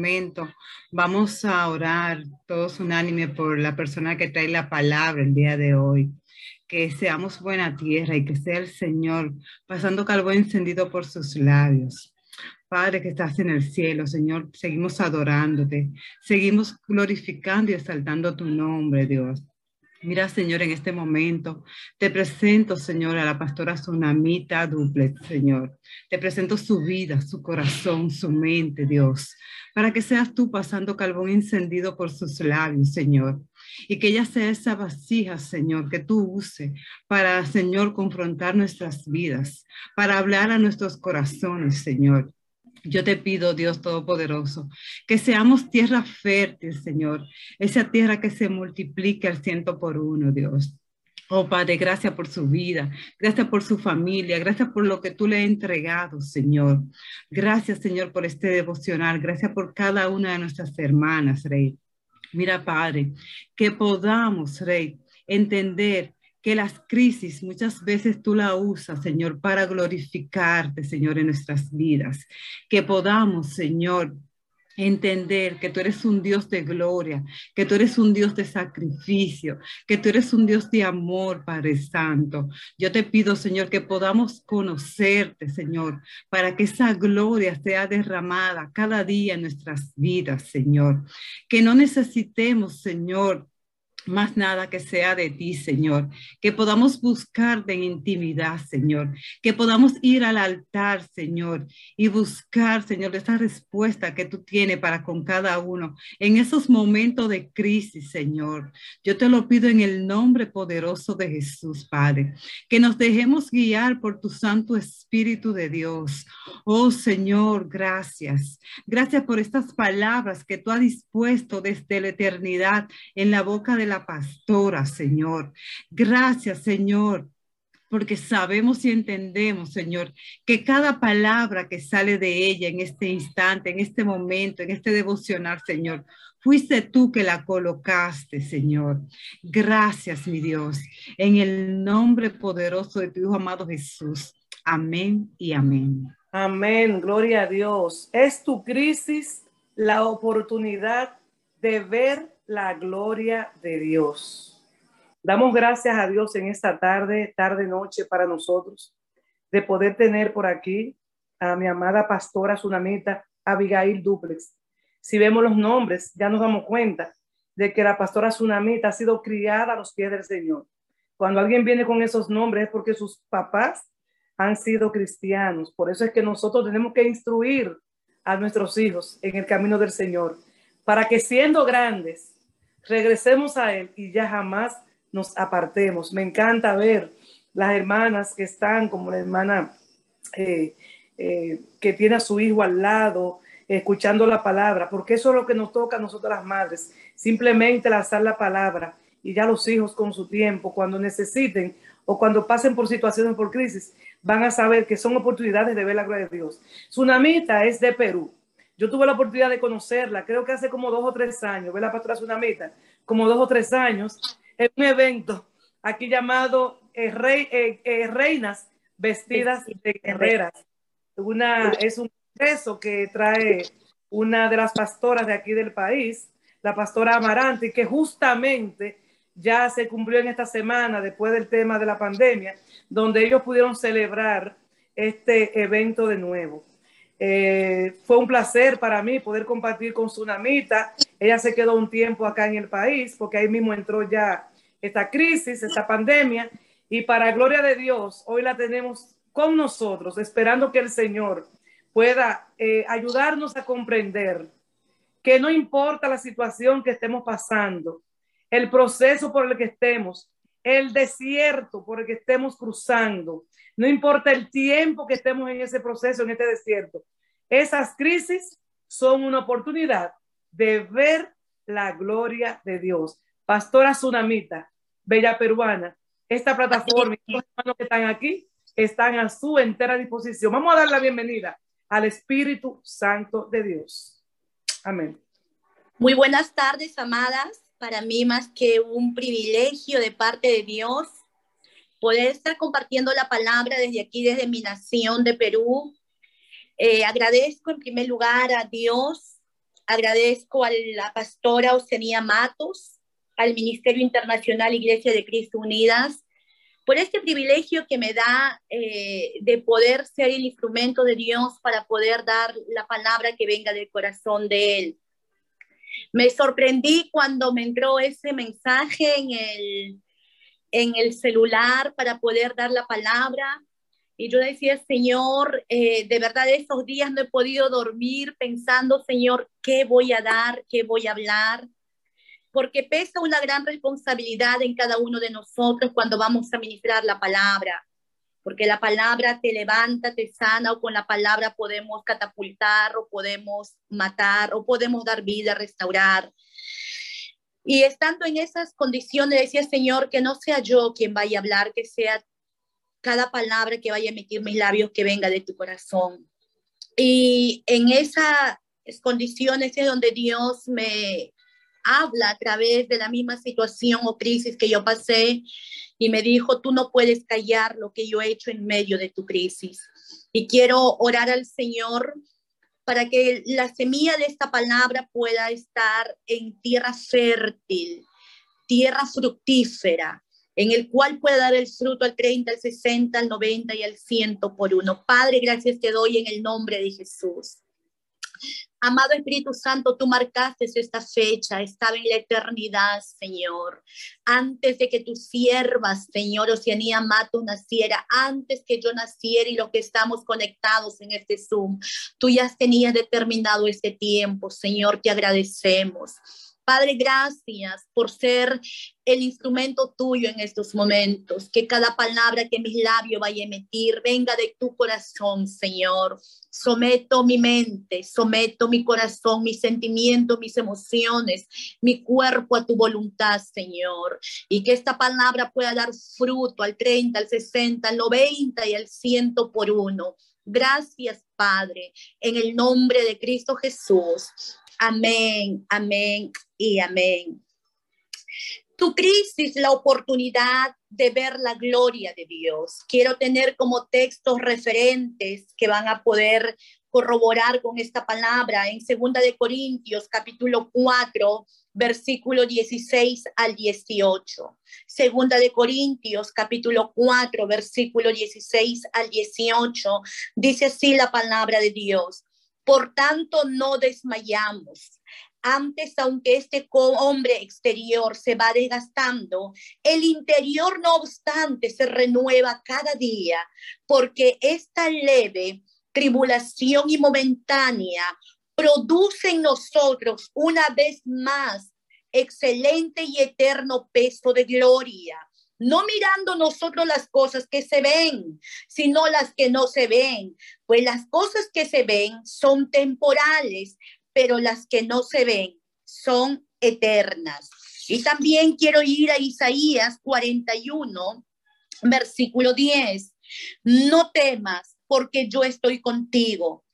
momento vamos a orar todos unánime por la persona que trae la palabra el día de hoy. Que seamos buena tierra y que sea el Señor pasando carbón encendido por sus labios. Padre que estás en el cielo, Señor, seguimos adorándote, seguimos glorificando y exaltando tu nombre, Dios. Mira, Señor, en este momento te presento, Señor, a la pastora Tsunamita Duplet, Señor. Te presento su vida, su corazón, su mente, Dios, para que seas tú pasando carbón encendido por sus labios, Señor. Y que ella sea esa vasija, Señor, que tú use para, Señor, confrontar nuestras vidas, para hablar a nuestros corazones, Señor. Yo te pido, Dios Todopoderoso, que seamos tierra fértil, Señor, esa tierra que se multiplique al ciento por uno, Dios. Oh Padre, gracias por su vida, gracias por su familia, gracias por lo que tú le has entregado, Señor. Gracias, Señor, por este devocional, gracias por cada una de nuestras hermanas, Rey. Mira, Padre, que podamos, Rey, entender que las crisis muchas veces tú la usas, Señor, para glorificarte, Señor, en nuestras vidas. Que podamos, Señor, entender que tú eres un Dios de gloria, que tú eres un Dios de sacrificio, que tú eres un Dios de amor, Padre Santo. Yo te pido, Señor, que podamos conocerte, Señor, para que esa gloria sea derramada cada día en nuestras vidas, Señor. Que no necesitemos, Señor, más nada que sea de ti, Señor. Que podamos buscarte en intimidad, Señor. Que podamos ir al altar, Señor, y buscar, Señor, esa respuesta que tú tienes para con cada uno en esos momentos de crisis, Señor. Yo te lo pido en el nombre poderoso de Jesús, Padre. Que nos dejemos guiar por tu Santo Espíritu de Dios. Oh, Señor, gracias. Gracias por estas palabras que tú has dispuesto desde la eternidad en la boca de la pastora, Señor. Gracias, Señor, porque sabemos y entendemos, Señor, que cada palabra que sale de ella en este instante, en este momento, en este devocional, Señor, fuiste tú que la colocaste, Señor. Gracias, mi Dios, en el nombre poderoso de tu Hijo amado Jesús. Amén y amén. Amén, gloria a Dios. Es tu crisis la oportunidad de ver la gloria de Dios. Damos gracias a Dios en esta tarde, tarde, noche para nosotros, de poder tener por aquí a mi amada pastora Tsunamita Abigail Duplex. Si vemos los nombres, ya nos damos cuenta de que la pastora Tsunamita ha sido criada a los pies del Señor. Cuando alguien viene con esos nombres es porque sus papás han sido cristianos. Por eso es que nosotros tenemos que instruir a nuestros hijos en el camino del Señor, para que siendo grandes regresemos a Él y ya jamás nos apartemos. Me encanta ver las hermanas que están, como la hermana eh, eh, que tiene a su hijo al lado, escuchando la palabra, porque eso es lo que nos toca a nosotras las madres, simplemente lanzar la palabra y ya los hijos con su tiempo, cuando necesiten o cuando pasen por situaciones por crisis, van a saber que son oportunidades de ver la gloria de Dios. Tsunamita es de Perú. Yo tuve la oportunidad de conocerla, creo que hace como dos o tres años, ve la pastora Tsunamita, como dos o tres años, en un evento aquí llamado eh, eh, eh, Reinas Vestidas de Guerreras. Una, es un congreso que trae una de las pastoras de aquí del país, la pastora Amarante, que justamente ya se cumplió en esta semana después del tema de la pandemia, donde ellos pudieron celebrar este evento de nuevo. Eh, fue un placer para mí poder compartir con Tsunamita. Ella se quedó un tiempo acá en el país porque ahí mismo entró ya esta crisis, esta pandemia. Y para gloria de Dios, hoy la tenemos con nosotros, esperando que el Señor pueda eh, ayudarnos a comprender que no importa la situación que estemos pasando, el proceso por el que estemos, el desierto por el que estemos cruzando, no importa el tiempo que estemos en ese proceso, en este desierto, esas crisis son una oportunidad de ver la gloria de Dios. Pastora Tsunamita, Bella Peruana, esta plataforma y los hermanos que están aquí están a su entera disposición. Vamos a dar la bienvenida al Espíritu Santo de Dios. Amén. Muy buenas tardes, amadas. Para mí más que un privilegio de parte de Dios poder estar compartiendo la palabra desde aquí, desde mi nación de Perú, eh, agradezco en primer lugar a Dios, Agradezco a la pastora Oceanía Matos, al Ministerio Internacional Iglesia de Cristo Unidas, por este privilegio que me da eh, de poder ser el instrumento de Dios para poder dar la palabra que venga del corazón de Él. Me sorprendí cuando me entró ese mensaje en el, en el celular para poder dar la palabra. Y yo decía, Señor, eh, de verdad estos días no he podido dormir pensando, Señor, ¿qué voy a dar? ¿Qué voy a hablar? Porque pesa una gran responsabilidad en cada uno de nosotros cuando vamos a ministrar la palabra. Porque la palabra te levanta, te sana, o con la palabra podemos catapultar, o podemos matar, o podemos dar vida, restaurar. Y estando en esas condiciones, decía Señor, que no sea yo quien vaya a hablar, que sea cada palabra que vaya a emitir mis labios que venga de tu corazón. Y en esas condiciones es donde Dios me habla a través de la misma situación o crisis que yo pasé y me dijo, tú no puedes callar lo que yo he hecho en medio de tu crisis. Y quiero orar al Señor para que la semilla de esta palabra pueda estar en tierra fértil, tierra fructífera, en el cual pueda dar el fruto al 30, al 60, al 90 y al 100 por uno. Padre, gracias te doy en el nombre de Jesús. Amado Espíritu Santo, tú marcaste esta fecha, estaba en la eternidad, Señor. Antes de que tu siervas, Señor, Oceanía Mato naciera, antes que yo naciera y los que estamos conectados en este Zoom, tú ya tenías determinado este tiempo, Señor, te agradecemos. Padre, gracias por ser el instrumento tuyo en estos momentos. Que cada palabra que mis labios vaya a emitir venga de tu corazón, Señor. Someto mi mente, someto mi corazón, mis sentimientos, mis emociones, mi cuerpo a tu voluntad, Señor. Y que esta palabra pueda dar fruto al 30, al 60, al 90 y al 100 por uno. Gracias, Padre, en el nombre de Cristo Jesús. Amén, amén y amén. Tu crisis, la oportunidad de ver la gloria de Dios. Quiero tener como textos referentes que van a poder corroborar con esta palabra en Segunda de Corintios capítulo 4 versículo 16 al 18. Segunda de Corintios capítulo 4 versículo 16 al 18 dice así la palabra de Dios. Por tanto, no desmayamos. Antes, aunque este hombre exterior se va desgastando, el interior, no obstante, se renueva cada día, porque esta leve tribulación y momentánea produce en nosotros una vez más excelente y eterno peso de gloria no mirando nosotros las cosas que se ven, sino las que no se ven. Pues las cosas que se ven son temporales, pero las que no se ven son eternas. Y también quiero ir a Isaías 41, versículo 10. No temas, porque yo estoy contigo.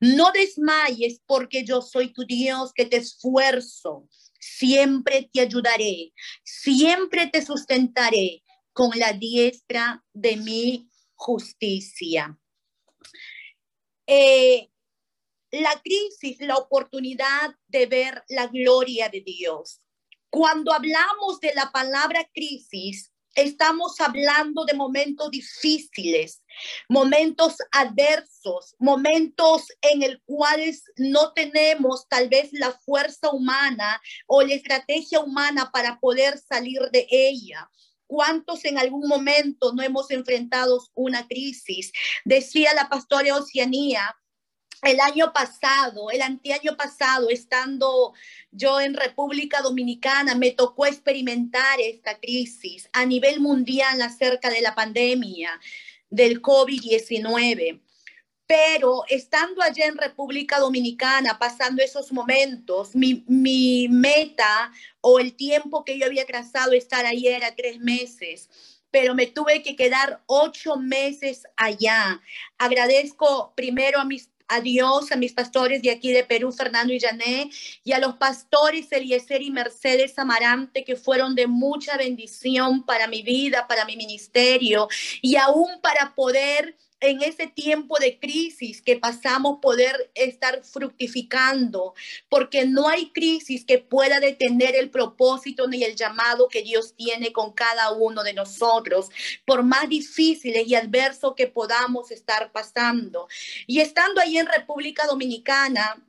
No desmayes, porque yo soy tu Dios que te esfuerzo siempre te ayudaré, siempre te sustentaré con la diestra de mi justicia. Eh, la crisis, la oportunidad de ver la gloria de Dios. Cuando hablamos de la palabra crisis, estamos hablando de momentos difíciles, momentos adversos, momentos en el cuales no tenemos tal vez la fuerza humana o la estrategia humana para poder salir de ella. ¿Cuántos en algún momento no hemos enfrentado una crisis? Decía la pastora Oceanía, el año pasado, el anteaño pasado, estando yo en República Dominicana, me tocó experimentar esta crisis a nivel mundial acerca de la pandemia del COVID-19. Pero estando allá en República Dominicana, pasando esos momentos, mi, mi meta o el tiempo que yo había trazado estar ahí era tres meses pero me tuve que quedar ocho meses allá. Agradezco primero a mis a Dios, a mis pastores de aquí de Perú, Fernando y Jané, y a los pastores Eliezer y Mercedes Amarante, que fueron de mucha bendición para mi vida, para mi ministerio, y aún para poder en ese tiempo de crisis que pasamos poder estar fructificando, porque no hay crisis que pueda detener el propósito ni el llamado que Dios tiene con cada uno de nosotros, por más difíciles y adversos que podamos estar pasando. Y estando ahí en República Dominicana,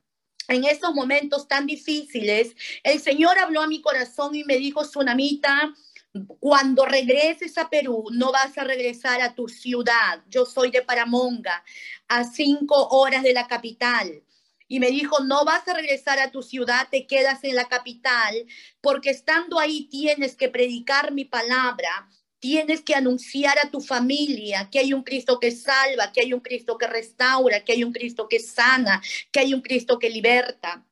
en esos momentos tan difíciles, el Señor habló a mi corazón y me dijo, Tsunamita, cuando regreses a Perú, no vas a regresar a tu ciudad. Yo soy de Paramonga, a cinco horas de la capital. Y me dijo, no vas a regresar a tu ciudad, te quedas en la capital, porque estando ahí tienes que predicar mi palabra, tienes que anunciar a tu familia que hay un Cristo que salva, que hay un Cristo que restaura, que hay un Cristo que sana, que hay un Cristo que liberta.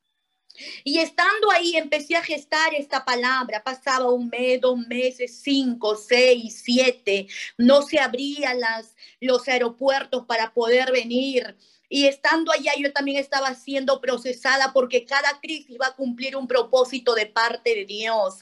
Y estando ahí empecé a gestar esta palabra. Pasaba un mes, dos meses, cinco, seis, siete. No se abrían las, los aeropuertos para poder venir. Y estando allá yo también estaba siendo procesada porque cada crisis va a cumplir un propósito de parte de Dios.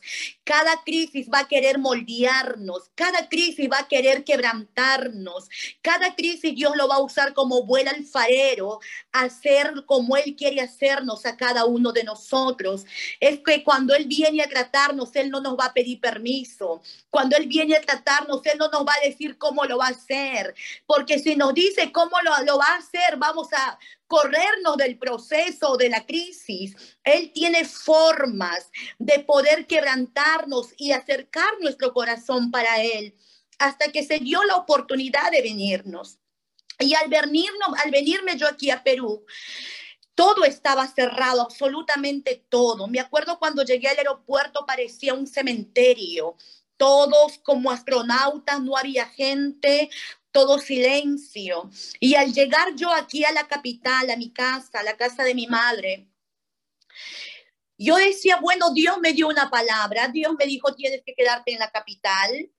Cada crisis va a querer moldearnos, cada crisis va a querer quebrantarnos, cada crisis Dios lo va a usar como buen alfarero, hacer como Él quiere hacernos a cada uno de nosotros. Es que cuando Él viene a tratarnos, Él no nos va a pedir permiso. Cuando Él viene a tratarnos, Él no nos va a decir cómo lo va a hacer. Porque si nos dice cómo lo, lo va a hacer, vamos a corrernos del proceso de la crisis. Él tiene formas de poder quebrantarnos y acercar nuestro corazón para Él hasta que se dio la oportunidad de venirnos. Y al venirnos, al venirme yo aquí a Perú, todo estaba cerrado, absolutamente todo. Me acuerdo cuando llegué al aeropuerto parecía un cementerio. Todos como astronautas, no había gente, todo silencio. Y al llegar yo aquí a la capital, a mi casa, a la casa de mi madre, yo decía, bueno, Dios me dio una palabra, Dios me dijo, tienes que quedarte en la capital.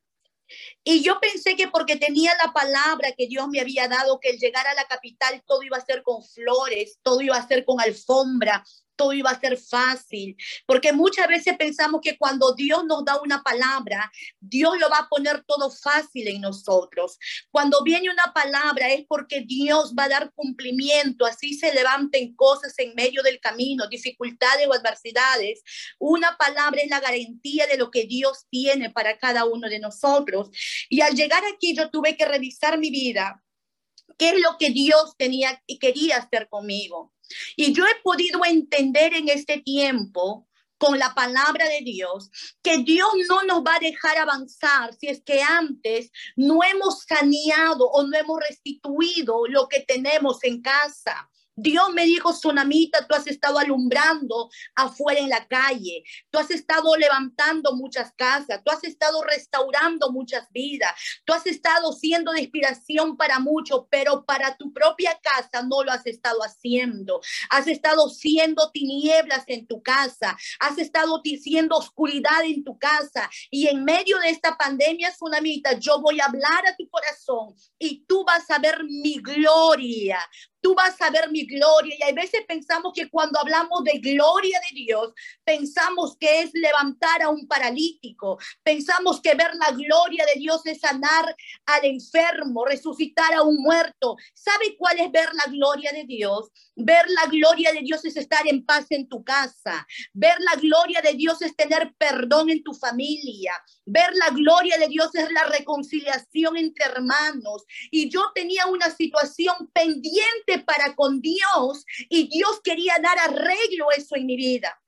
Y yo pensé que porque tenía la palabra que Dios me había dado, que el llegar a la capital todo iba a ser con flores, todo iba a ser con alfombra, todo iba a ser fácil, porque muchas veces pensamos que cuando Dios nos da una palabra, Dios lo va a poner todo fácil en nosotros. Cuando viene una palabra es porque Dios va a dar cumplimiento, así se levanten cosas en medio del camino, dificultades o adversidades. Una palabra es la garantía de lo que Dios tiene para cada uno de nosotros. Y al llegar aquí yo tuve que revisar mi vida, qué es lo que Dios tenía y quería hacer conmigo. Y yo he podido entender en este tiempo con la palabra de Dios, que Dios no nos va a dejar avanzar si es que antes no hemos saneado o no hemos restituido lo que tenemos en casa. Dios me dijo, Sonamita, tú has estado alumbrando afuera en la calle, tú has estado levantando muchas casas, tú has estado restaurando muchas vidas, tú has estado siendo de inspiración para muchos, pero para tu propia casa no lo has estado haciendo. Has estado siendo tinieblas en tu casa, has estado siendo oscuridad en tu casa y en medio de esta pandemia, Sonamita, yo voy a hablar a tu corazón y tú vas a ver mi gloria, tú vas a ver mi gloria. Y a veces pensamos que cuando hablamos de gloria de Dios, pensamos que es levantar a un paralítico, pensamos que ver la gloria de Dios es sanar al enfermo, resucitar a un muerto. ¿Sabe cuál es ver la gloria de Dios? Ver la gloria de Dios es estar en paz en tu casa. Ver la gloria de Dios es tener perdón en tu familia. Ver la gloria de Dios es la reconciliación entre hermanos. Y yo tenía una situación pendiente para con Dios y Dios quería dar arreglo eso en mi vida.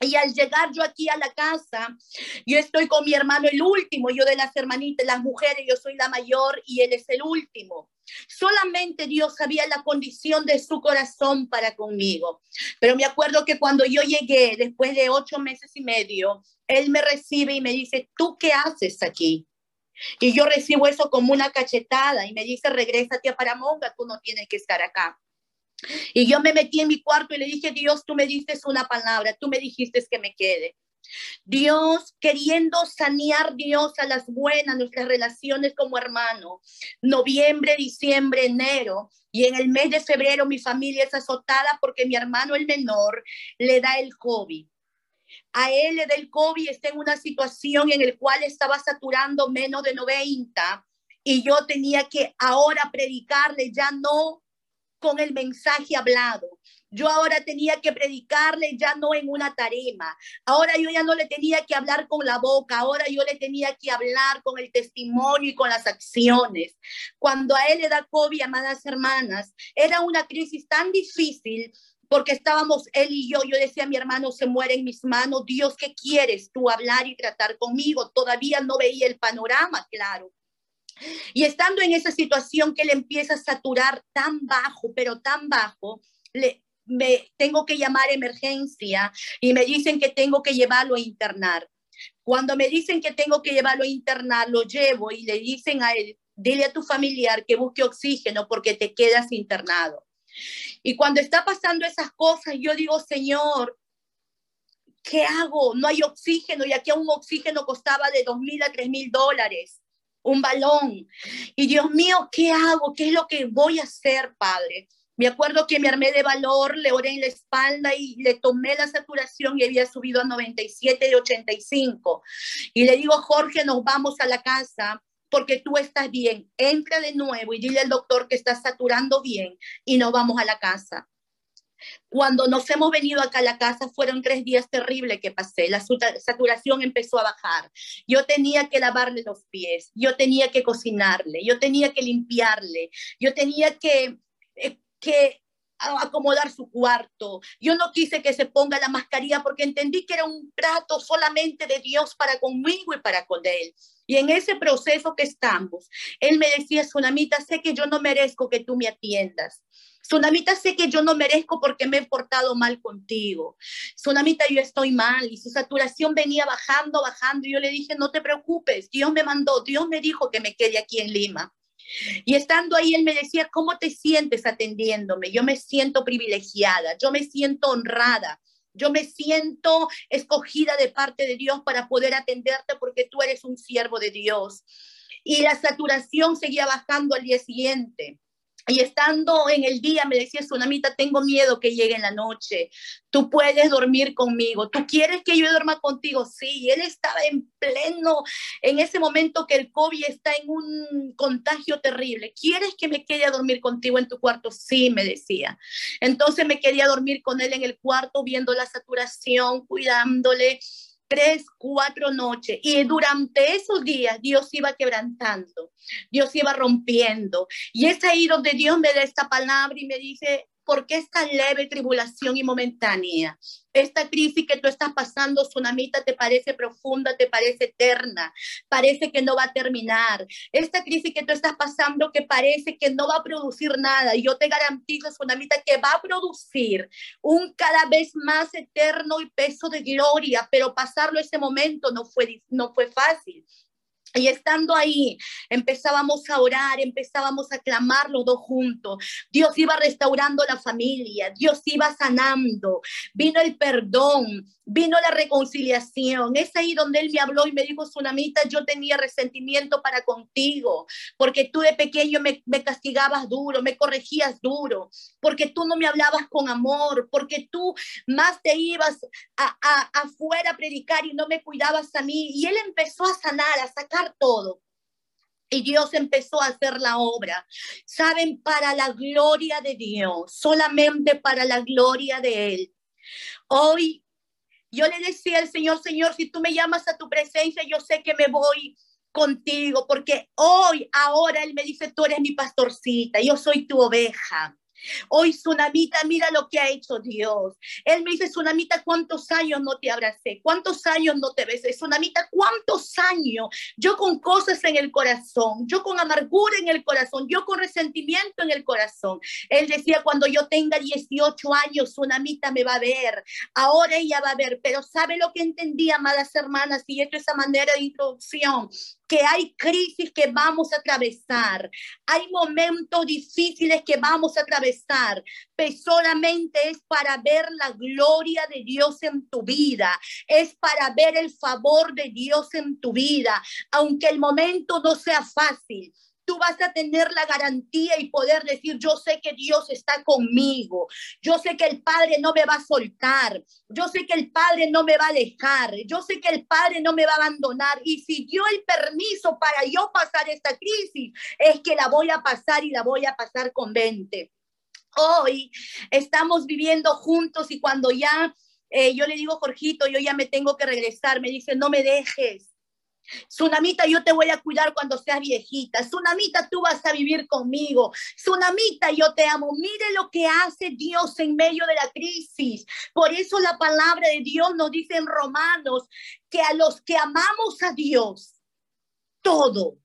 Y al llegar yo aquí a la casa, yo estoy con mi hermano el último, yo de las hermanitas, las mujeres, yo soy la mayor y él es el último. Solamente Dios sabía la condición de su corazón para conmigo. Pero me acuerdo que cuando yo llegué, después de ocho meses y medio, él me recibe y me dice, ¿tú qué haces aquí? Y yo recibo eso como una cachetada y me dice, regrésate a Paramonga, tú no tienes que estar acá. Y yo me metí en mi cuarto y le dije, Dios, tú me diste una palabra, tú me dijiste que me quede. Dios queriendo sanear Dios a las buenas, nuestras relaciones como hermano. Noviembre, diciembre, enero. Y en el mes de febrero mi familia es azotada porque mi hermano el menor le da el COVID a él del COVID está en una situación en la cual estaba saturando menos de 90 y yo tenía que ahora predicarle ya no con el mensaje hablado. Yo ahora tenía que predicarle ya no en una tarima. Ahora yo ya no le tenía que hablar con la boca. Ahora yo le tenía que hablar con el testimonio y con las acciones. Cuando a él le da COVID, amadas hermanas, era una crisis tan difícil porque estábamos él y yo, yo decía, mi hermano se muere en mis manos, Dios, ¿qué quieres tú hablar y tratar conmigo? Todavía no veía el panorama, claro. Y estando en esa situación que le empieza a saturar tan bajo, pero tan bajo, le, me tengo que llamar emergencia y me dicen que tengo que llevarlo a internar. Cuando me dicen que tengo que llevarlo a internar, lo llevo y le dicen a él, dile a tu familiar que busque oxígeno porque te quedas internado. Y cuando está pasando esas cosas, yo digo, Señor, ¿qué hago? No hay oxígeno y aquí un oxígeno costaba de dos mil a tres mil dólares, un balón. Y Dios mío, ¿qué hago? ¿Qué es lo que voy a hacer, Padre? Me acuerdo que me armé de valor, le oré en la espalda y le tomé la saturación y había subido a 97 de 85. Y le digo, Jorge, nos vamos a la casa porque tú estás bien. Entra de nuevo y dile al doctor que estás saturando bien y nos vamos a la casa. Cuando nos hemos venido acá a la casa, fueron tres días terribles que pasé. La saturación empezó a bajar. Yo tenía que lavarle los pies, yo tenía que cocinarle, yo tenía que limpiarle, yo tenía que, eh, que acomodar su cuarto. Yo no quise que se ponga la mascarilla porque entendí que era un trato solamente de Dios para conmigo y para con él. Y en ese proceso que estamos, él me decía, Sunamita, sé que yo no merezco que tú me atiendas. Sunamita, sé que yo no merezco porque me he portado mal contigo. Sunamita, yo estoy mal y su saturación venía bajando, bajando. Y yo le dije, no te preocupes, Dios me mandó, Dios me dijo que me quede aquí en Lima. Y estando ahí, él me decía, ¿cómo te sientes atendiéndome? Yo me siento privilegiada, yo me siento honrada, yo me siento escogida de parte de Dios para poder atenderte porque tú eres un siervo de Dios. Y la saturación seguía bajando al día siguiente. Y estando en el día, me decía Tsunamita, tengo miedo que llegue en la noche. Tú puedes dormir conmigo. ¿Tú quieres que yo duerma contigo? Sí. él estaba en pleno, en ese momento que el COVID está en un contagio terrible. ¿Quieres que me quede a dormir contigo en tu cuarto? Sí, me decía. Entonces me quería dormir con él en el cuarto, viendo la saturación, cuidándole tres, cuatro noches. Y durante esos días Dios iba quebrantando, Dios iba rompiendo. Y es ahí donde Dios me da esta palabra y me dice, ¿por qué esta leve tribulación y momentánea? Esta crisis que tú estás pasando, Tsunamita, te parece profunda, te parece eterna, parece que no va a terminar. Esta crisis que tú estás pasando que parece que no va a producir nada. Y yo te garantizo, Tsunamita, que va a producir un cada vez más eterno y peso de gloria, pero pasarlo ese momento no fue, no fue fácil. Y estando ahí, empezábamos a orar, empezábamos a clamar los dos juntos. Dios iba restaurando la familia, Dios iba sanando, vino el perdón, vino la reconciliación. Es ahí donde él me habló y me dijo, Sunamita, yo tenía resentimiento para contigo, porque tú de pequeño me, castigabas duro, me corregías duro, porque tú no me hablabas con amor, porque tú más te ibas a, afuera a predicar y no me cuidabas a mí. Y él empezó a sanar, a sacar todo. Y Dios empezó a hacer la obra. Saben, para la gloria de Dios, solamente para la gloria de Él. Hoy yo le decía al Señor, Señor, si tú me llamas a tu presencia, yo sé que me voy contigo, porque hoy, ahora Él me dice, tú eres mi pastorcita, yo soy tu oveja. Hoy, Tsunamita, mira lo que ha hecho Dios. Él me dice, Tsunamita, ¿cuántos años no te abracé? ¿Cuántos años no te besé? Tsunamita, ¿cuántos años? Yo con cosas en el corazón, yo con amargura en el corazón, yo con resentimiento en el corazón. Él decía, cuando yo tenga 18 años, Tsunamita me va a ver. Ahora ella va a ver, pero ¿sabe lo que entendí, amadas hermanas? Y esto es a manera de introducción que hay crisis que vamos a atravesar, hay momentos difíciles que vamos a atravesar, pero solamente es para ver la gloria de Dios en tu vida, es para ver el favor de Dios en tu vida, aunque el momento no sea fácil, tú vas a tener la garantía y poder decir, yo sé que Dios está conmigo, yo sé que el Padre no me va a soltar, yo sé que el Padre no me va a dejar, yo sé que el Padre no me va a abandonar. Y si dio el permiso para yo pasar esta crisis, es que la voy a pasar y la voy a pasar con 20. Hoy estamos viviendo juntos y cuando ya eh, yo le digo, Jorgito, yo ya me tengo que regresar, me dice, no me dejes. Tsunamita, yo te voy a cuidar cuando seas viejita. Tsunamita, tú vas a vivir conmigo. Tsunamita, yo te amo. Mire lo que hace Dios en medio de la crisis. Por eso la palabra de Dios nos dice en Romanos que a los que amamos a Dios, todo,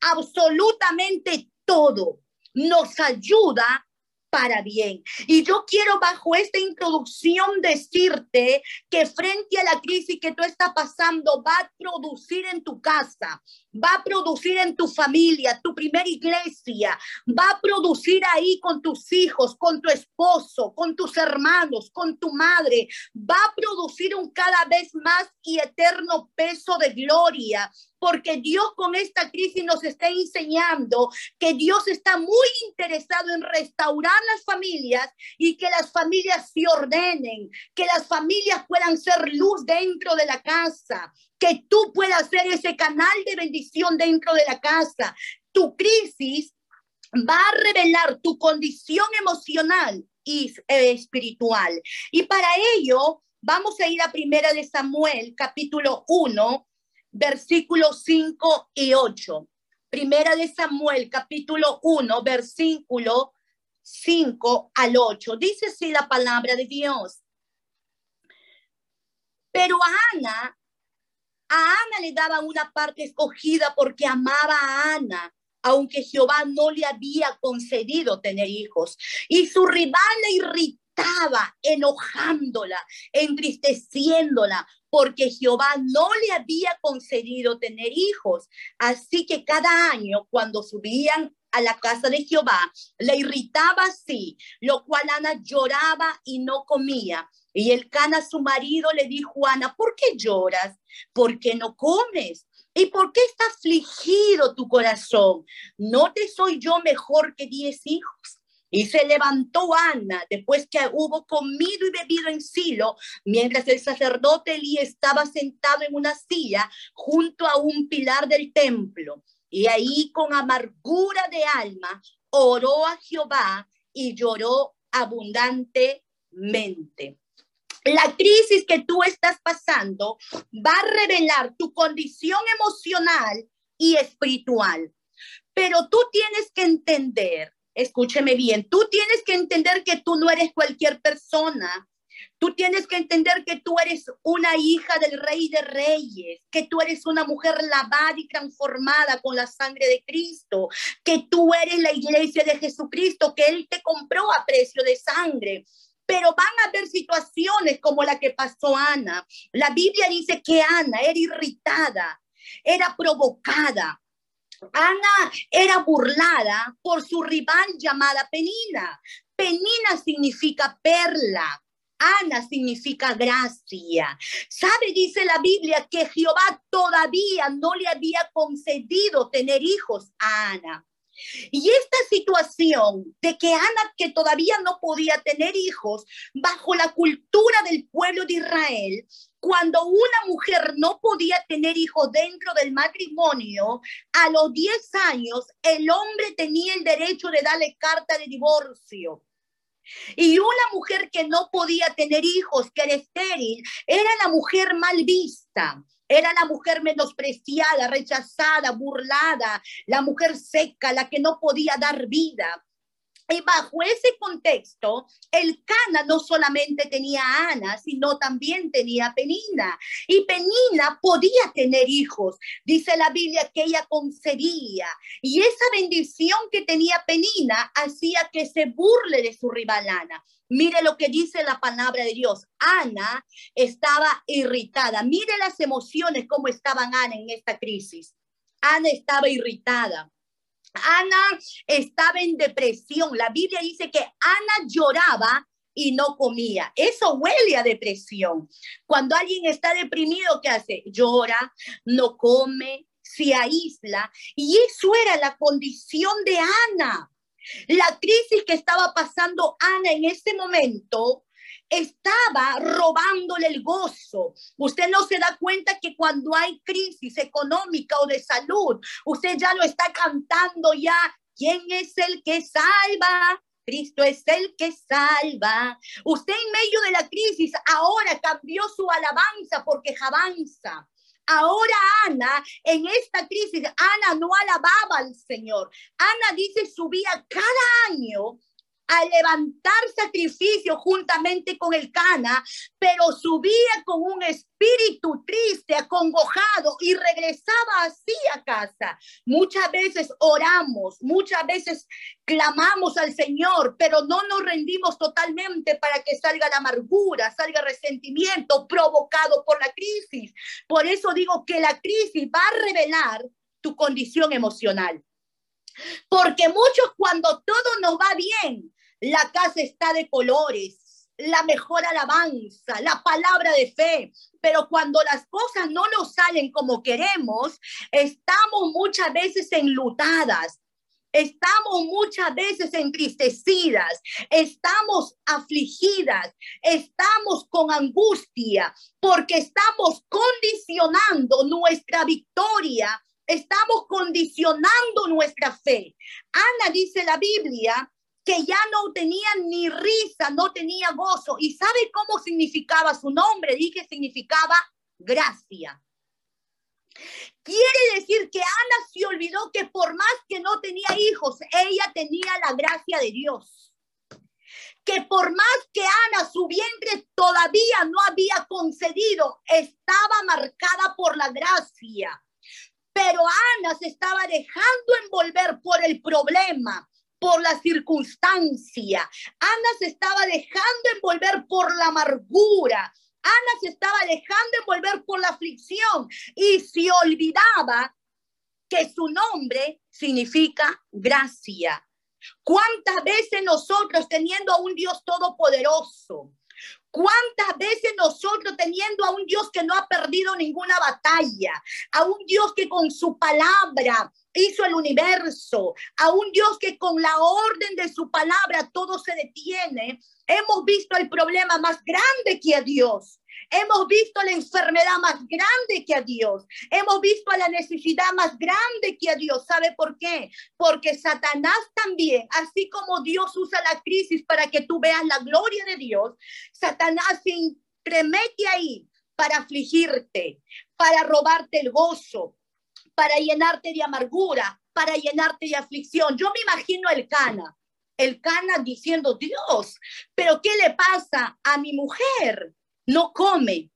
absolutamente todo, nos ayuda para bien. Y yo quiero bajo esta introducción decirte que frente a la crisis que tú estás pasando va a producir en tu casa, va a producir en tu familia, tu primera iglesia, va a producir ahí con tus hijos, con tu esposo, con tus hermanos, con tu madre, va a producir un cada vez más y eterno peso de gloria porque Dios con esta crisis nos está enseñando que Dios está muy interesado en restaurar las familias y que las familias se ordenen, que las familias puedan ser luz dentro de la casa, que tú puedas ser ese canal de bendición dentro de la casa. Tu crisis va a revelar tu condición emocional y espiritual. Y para ello, vamos a ir a Primera de Samuel, capítulo 1, versículos 5 y 8. Primera de Samuel, capítulo 1, versículo 5 al 8. Dice así la palabra de Dios. Pero Ana, a Ana le daba una parte escogida porque amaba a Ana, aunque Jehová no le había concedido tener hijos. Y su rival le irritaba, enojándola, entristeciéndola, porque Jehová no le había concedido tener hijos. Así que cada año cuando subían a la casa de Jehová, le irritaba así, lo cual Ana lloraba y no comía. Y el cana, su marido, le dijo a Ana, ¿por qué lloras? ¿Por qué no comes? ¿Y por qué está afligido tu corazón? ¿No te soy yo mejor que diez hijos? Y se levantó Ana después que hubo comido y bebido en Silo, mientras el sacerdote Elí estaba sentado en una silla junto a un pilar del templo. Y ahí con amargura de alma oró a Jehová y lloró abundantemente. La crisis que tú estás pasando va a revelar tu condición emocional y espiritual. Pero tú tienes que entender escúcheme bien, tú tienes que entender que tú no eres cualquier persona. Tú tienes que entender que tú eres una hija del rey de reyes, que tú eres una mujer lavada y transformada con la sangre de Cristo, que tú eres la iglesia de Jesucristo, que Él te compró a precio de sangre. Pero van a haber situaciones como la que pasó Ana. La Biblia dice que Ana era irritada, era provocada, Ana era burlada por su rival llamada Penina. Penina significa perla. Ana significa gracia. ¿Sabe? Dice la Biblia que Jehová todavía no le había concedido tener hijos a Ana. Y esta situación de que Ana, que todavía no podía tener hijos, bajo la cultura del pueblo de Israel, cuando una mujer no podía tener hijos dentro del matrimonio, a los 10 años el hombre tenía el derecho de darle carta de divorcio. Y una mujer que no podía tener hijos, que era estéril, era la mujer mal vista. Era la mujer menospreciada, rechazada, burlada, la mujer seca, la que no podía dar vida. Y bajo ese contexto, el Cana no solamente tenía a Ana, sino también tenía a Penina. Y Penina podía tener hijos. Dice la Biblia que ella concedía. Y esa bendición que tenía Penina hacía que se burle de su rival Ana. Mire lo que dice la palabra de Dios. Ana estaba irritada. Mire las emociones, cómo estaban Ana en esta crisis. Ana estaba irritada. Ana estaba en depresión. La Biblia dice que Ana lloraba y no comía. Eso huele a depresión. Cuando alguien está deprimido, ¿qué hace? Llora, no come, se aísla y eso era la condición de Ana. La crisis que estaba pasando Ana en ese momento estaba robándole el gozo. Usted no se da cuenta que cuando hay crisis económica o de salud, usted ya no está cantando ya, ¿quién es el que salva? Cristo es el que salva. Usted en medio de la crisis ahora cambió su alabanza porque avanza. Ahora Ana, en esta crisis, Ana no alababa al Señor. Ana dice subía cada año a levantar sacrificio juntamente con el Cana, pero subía con un espíritu triste, acongojado y regresaba así a casa. Muchas veces oramos, muchas veces clamamos al Señor, pero no nos rendimos totalmente para que salga la amargura, salga el resentimiento provocado por la crisis. Por eso digo que la crisis va a revelar tu condición emocional. Porque muchos cuando todo nos va bien, la casa está de colores, la mejor alabanza, la palabra de fe, pero cuando las cosas no nos salen como queremos, estamos muchas veces enlutadas, Estamos muchas veces entristecidas, estamos afligidas, estamos con angustia, porque estamos condicionando nuestra victoria, estamos condicionando nuestra fe. Ana dice la Biblia que ya no tenía ni risa, no tenía gozo. ¿Y sabe cómo significaba su nombre? Dije, significaba gracia. Quiere decir que Ana se olvidó que por más que no tenía hijos, ella tenía la gracia de Dios. Que por más que Ana, su vientre todavía no había concedido, estaba marcada por la gracia. Pero Ana se estaba dejando envolver por el problema, por la circunstancia. Ana se estaba dejando envolver por la amargura. Ana se estaba dejando envolver por la aflicción y se olvidaba que su nombre significa gracia. ¿Cuántas veces nosotros teniendo a un Dios todopoderoso, ¿Cuántas veces nosotros teniendo a un Dios que no ha perdido ninguna batalla, a un Dios que con su palabra hizo el universo, a un Dios que con la orden de su palabra todo se detiene, hemos visto el problema más grande que a Dios? Hemos visto la enfermedad más grande que a Dios. Hemos visto la necesidad más grande que a Dios. ¿Sabe por qué? Porque Satanás también, así como Dios usa la crisis para que tú veas la gloria de Dios, Satanás se entremete ahí para afligirte, para robarte el gozo, para llenarte de amargura, para llenarte de aflicción. Yo me imagino el Cana, el Cana diciendo, Dios, pero ¿qué le pasa a mi mujer? no come,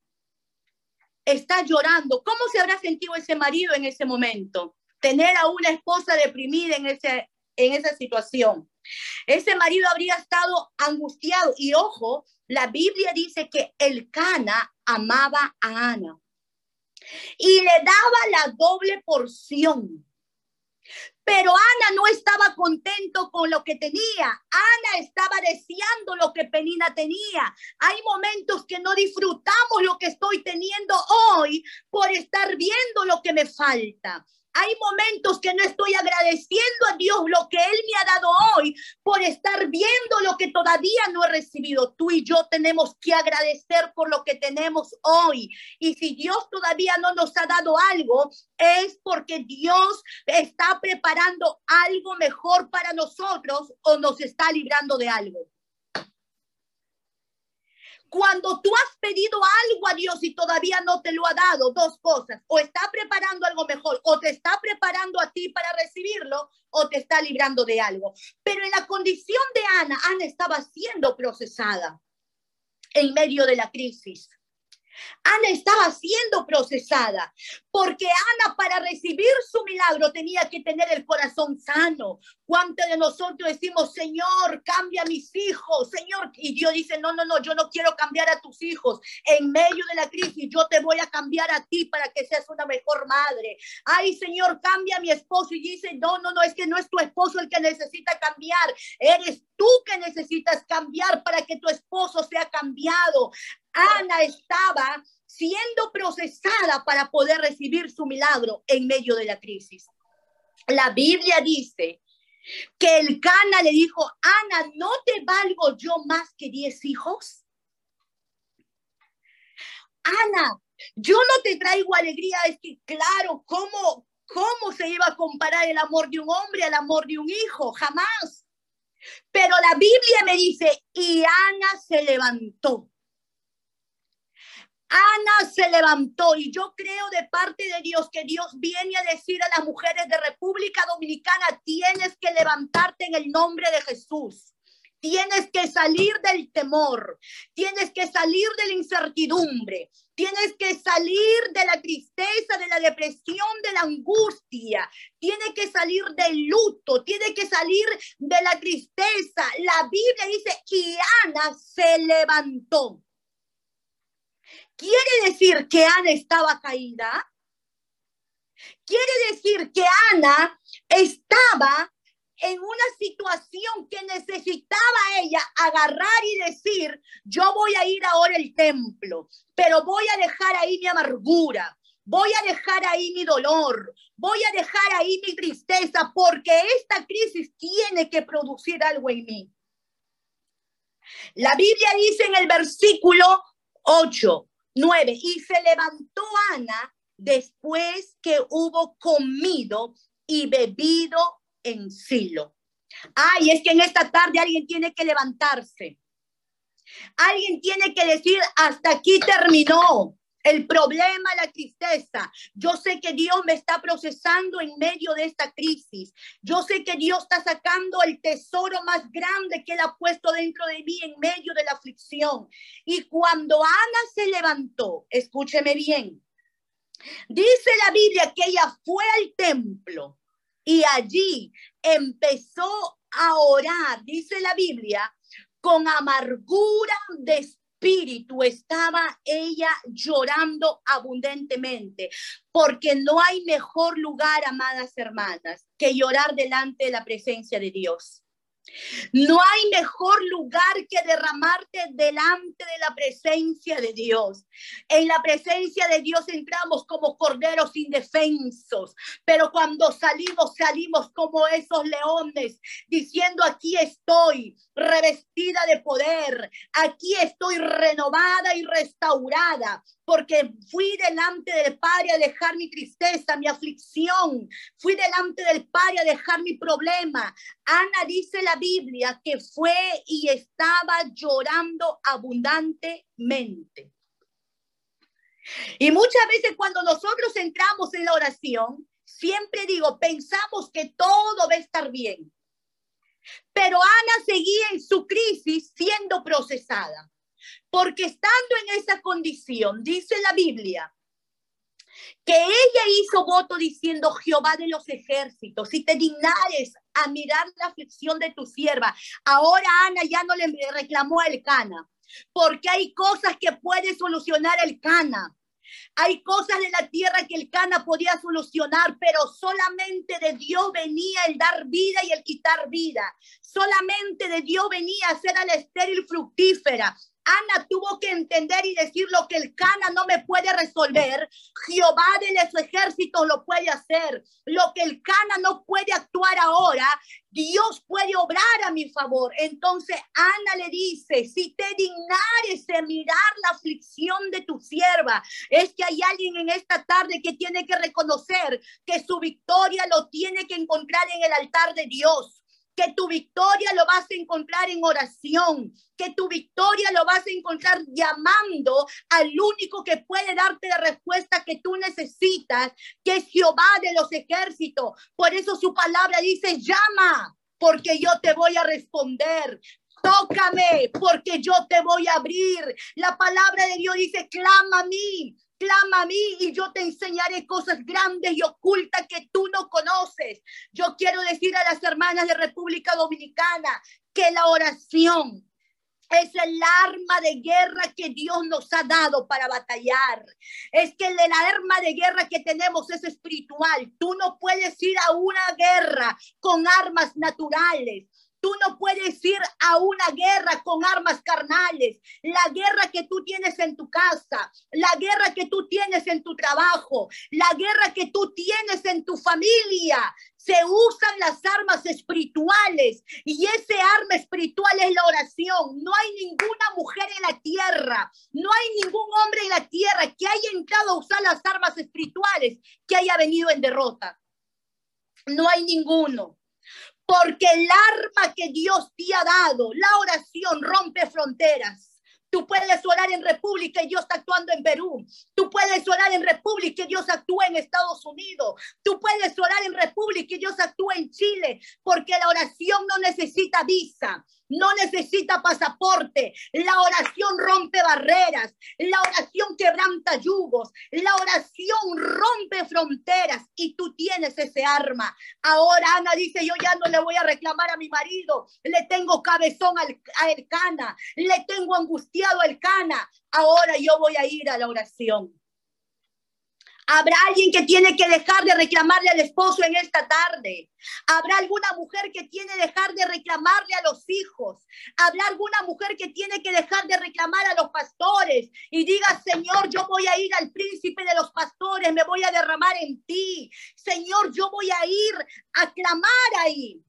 está llorando. ¿Cómo se habrá sentido ese marido en ese momento? Tener a una esposa deprimida en, ese, en esa situación. Ese marido habría estado angustiado. Y ojo, la Biblia dice que el Cana amaba a Ana y le daba la doble porción. Pero Ana no estaba contento con lo que tenía. Ana estaba deseando lo que Penina tenía. Hay momentos que no disfrutamos lo que estoy teniendo hoy por estar viendo lo que me falta. Hay momentos que no estoy agradeciendo a Dios lo que Él me ha dado hoy por estar viendo lo que todavía no he recibido. Tú y yo tenemos que agradecer por lo que tenemos hoy. Y si Dios todavía no nos ha dado algo, es porque Dios está preparando algo mejor para nosotros o nos está librando de algo. Cuando tú has pedido algo a Dios y todavía no te lo ha dado, dos cosas, o está preparando algo mejor, o te está preparando a ti para recibirlo, o te está librando de algo. Pero en la condición de Ana, Ana estaba siendo procesada en medio de la crisis. Ana estaba siendo procesada, porque Ana para recibir su milagro tenía que tener el corazón sano. ¿Cuántos de nosotros decimos, Señor, cambia a mis hijos, Señor? Y Dios dice, no, no, no, yo no quiero cambiar a tus hijos. En medio de la crisis, yo te voy a cambiar a ti para que seas una mejor madre. Ay, Señor, cambia a mi esposo. Y dice, no, no, no, es que no es tu esposo el que necesita cambiar. Eres tú que necesitas cambiar para que tu esposo sea cambiado. Ana estaba siendo procesada para poder recibir su milagro en medio de la crisis. La Biblia dice que el Cana le dijo, Ana, ¿no te valgo yo más que diez hijos? Ana, yo no te traigo alegría, es que claro, ¿cómo, ¿cómo se iba a comparar el amor de un hombre al amor de un hijo? Jamás. Pero la Biblia me dice, y Ana se levantó. Ana se levantó y yo creo de parte de Dios que Dios viene a decir a las mujeres de República Dominicana, tienes que levantarte en el nombre de Jesús. Tienes que salir del temor, tienes que salir de la incertidumbre, tienes que salir de la tristeza, de la depresión, de la angustia, tienes que salir del luto, tienes que salir de la tristeza. La Biblia dice, y Ana se levantó. ¿Quiere decir que Ana estaba caída? Quiere decir que Ana estaba en una situación que necesitaba ella agarrar y decir, yo voy a ir ahora al templo, pero voy a dejar ahí mi amargura, voy a dejar ahí mi dolor, voy a dejar ahí mi tristeza, porque esta crisis tiene que producir algo en mí. La Biblia dice en el versículo 8, 9, y se levantó Ana después que hubo comido y bebido en Silo. Ay, es que en esta tarde alguien tiene que levantarse. Alguien tiene que decir, hasta aquí terminó el problema, la tristeza. Yo sé que Dios me está procesando en medio de esta crisis. Yo sé que Dios está sacando el tesoro más grande que Él ha puesto dentro de mí en medio de la aflicción. Y cuando Ana se levantó, escúcheme bien, dice la Biblia que ella fue al templo y allí empezó a orar, dice la Biblia, con amargura de espíritu estaba ella llorando abundantemente, porque no hay mejor lugar, amadas hermanas, que llorar delante de la presencia de Dios. No hay mejor lugar que derramarte delante de la presencia de Dios. En la presencia de Dios entramos como corderos indefensos, pero cuando salimos, salimos como esos leones, diciendo, aquí estoy revestida de poder, aquí estoy renovada y restaurada, porque fui delante del Padre a dejar mi tristeza, mi aflicción, fui delante del Padre a dejar mi problema. Ana dice la Biblia que fue y estaba llorando abundantemente. Y muchas veces cuando nosotros entramos en la oración, siempre digo, pensamos que todo va a estar bien. Pero Ana seguía en su crisis siendo procesada. Porque estando en esa condición, dice la Biblia, que ella hizo voto diciendo, Jehová de los ejércitos, si te dignares a mirar la aflicción de tu sierva, ahora Ana ya no le reclamó el Cana, porque hay cosas que puede solucionar el Cana. Hay cosas de la tierra que el Cana podía solucionar, pero solamente de Dios venía el dar vida y el quitar vida. Solamente de Dios venía a hacer a la estéril fructífera. Ana tuvo que entender y decir lo que el Cana no me puede resolver, Jehová de los ejércitos lo puede hacer. Lo que el Cana no puede actuar ahora, Dios puede obrar a mi favor. Entonces Ana le dice, si te dignares de mirar la aflicción de tu sierva, es que hay alguien en esta tarde que tiene que reconocer que su victoria lo tiene que encontrar en el altar de Dios que tu victoria lo vas a encontrar en oración, que tu victoria lo vas a encontrar llamando al único que puede darte la respuesta que tú necesitas, que es Jehová de los ejércitos. Por eso su palabra dice, llama, porque yo te voy a responder. Tócame, porque yo te voy a abrir. La palabra de Dios dice, clama a mí clama a mí y yo te enseñaré cosas grandes y ocultas que tú no conoces. Yo quiero decir a las hermanas de República Dominicana que la oración es el arma de guerra que Dios nos ha dado para batallar. Es que el arma de guerra que tenemos es espiritual. Tú no puedes ir a una guerra con armas naturales. Tú no puedes ir a una guerra con armas carnales. La guerra que tú tienes en tu casa, la guerra que tú tienes en tu trabajo, la guerra que tú tienes en tu familia, se usan las armas espirituales y ese arma espiritual es la oración. No hay ninguna mujer en la tierra, no hay ningún hombre en la tierra que haya entrado a usar las armas espirituales que haya venido en derrota. No hay ninguno. Porque el arma que Dios te ha dado, la oración, rompe fronteras. Tú puedes orar en República y Dios está actuando en Perú. Tú puedes orar en República y Dios actúa en Estados Unidos. Tú puedes orar en República y Dios actúa en Chile, porque la oración no necesita visa no necesita pasaporte. La oración rompe barreras, la oración quebranta yugos, la oración rompe fronteras y tú tienes ese arma. Ahora Ana dice, yo ya no le voy a reclamar a mi marido, le tengo cabezón al, a Elcana, le tengo angustiado al Cana, ahora yo voy a ir a la oración. Habrá alguien que tiene que dejar de reclamarle al esposo en esta tarde. Habrá alguna mujer que tiene que dejar de reclamarle a los hijos. Habrá alguna mujer que tiene que dejar de reclamar a los pastores y diga, Señor, yo voy a ir al príncipe de los pastores, me voy a derramar en ti. Señor, yo voy a ir a clamar ahí.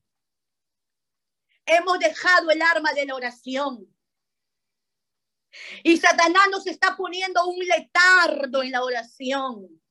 Hemos dejado el arma de la oración. Y Satanás nos está poniendo un letardo en la oración.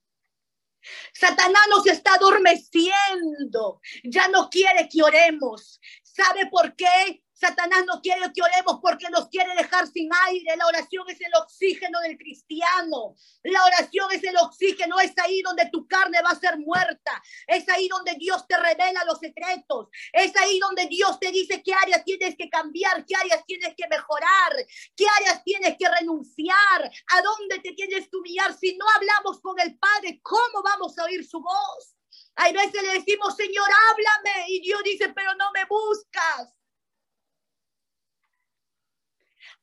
Satanás nos está adormeciendo. Ya no quiere que oremos. ¿Sabe por qué? Satanás no quiere que oremos porque nos quiere dejar sin aire. La oración es el oxígeno del cristiano. La oración es el oxígeno. Es ahí donde tu carne va a ser muerta. Es ahí donde Dios te revela los secretos. Es ahí donde Dios te dice qué áreas tienes que cambiar, qué áreas tienes que mejorar, qué áreas tienes que renunciar, a dónde te tienes que humillar. Si no hablamos con el Padre, ¿cómo vamos a oír su voz? Hay veces le decimos, Señor, háblame. Y Dios dice, pero no me buscas.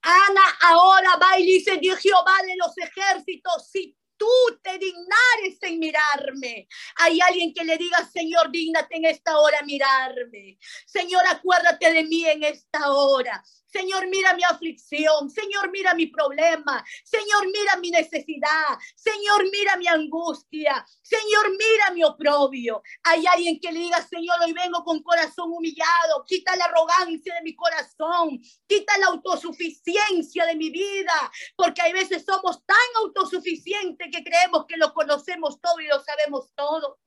Ana ahora va y dice, Dios Jehová de los ejércitos, si tú te dignares en mirarme. Hay alguien que le diga, Señor, dignate en esta hora mirarme. Señor, acuérdate de mí en esta hora. Señor, mira mi aflicción. Señor, mira mi problema. Señor, mira mi necesidad. Señor, mira mi angustia. Señor, mira mi oprobio. Hay alguien que le diga, Señor, hoy vengo con corazón humillado. Quita la arrogancia de mi corazón. Quita la autosuficiencia de mi vida. Porque hay veces somos tan autosuficientes que creemos que lo conocemos todo y lo sabemos todo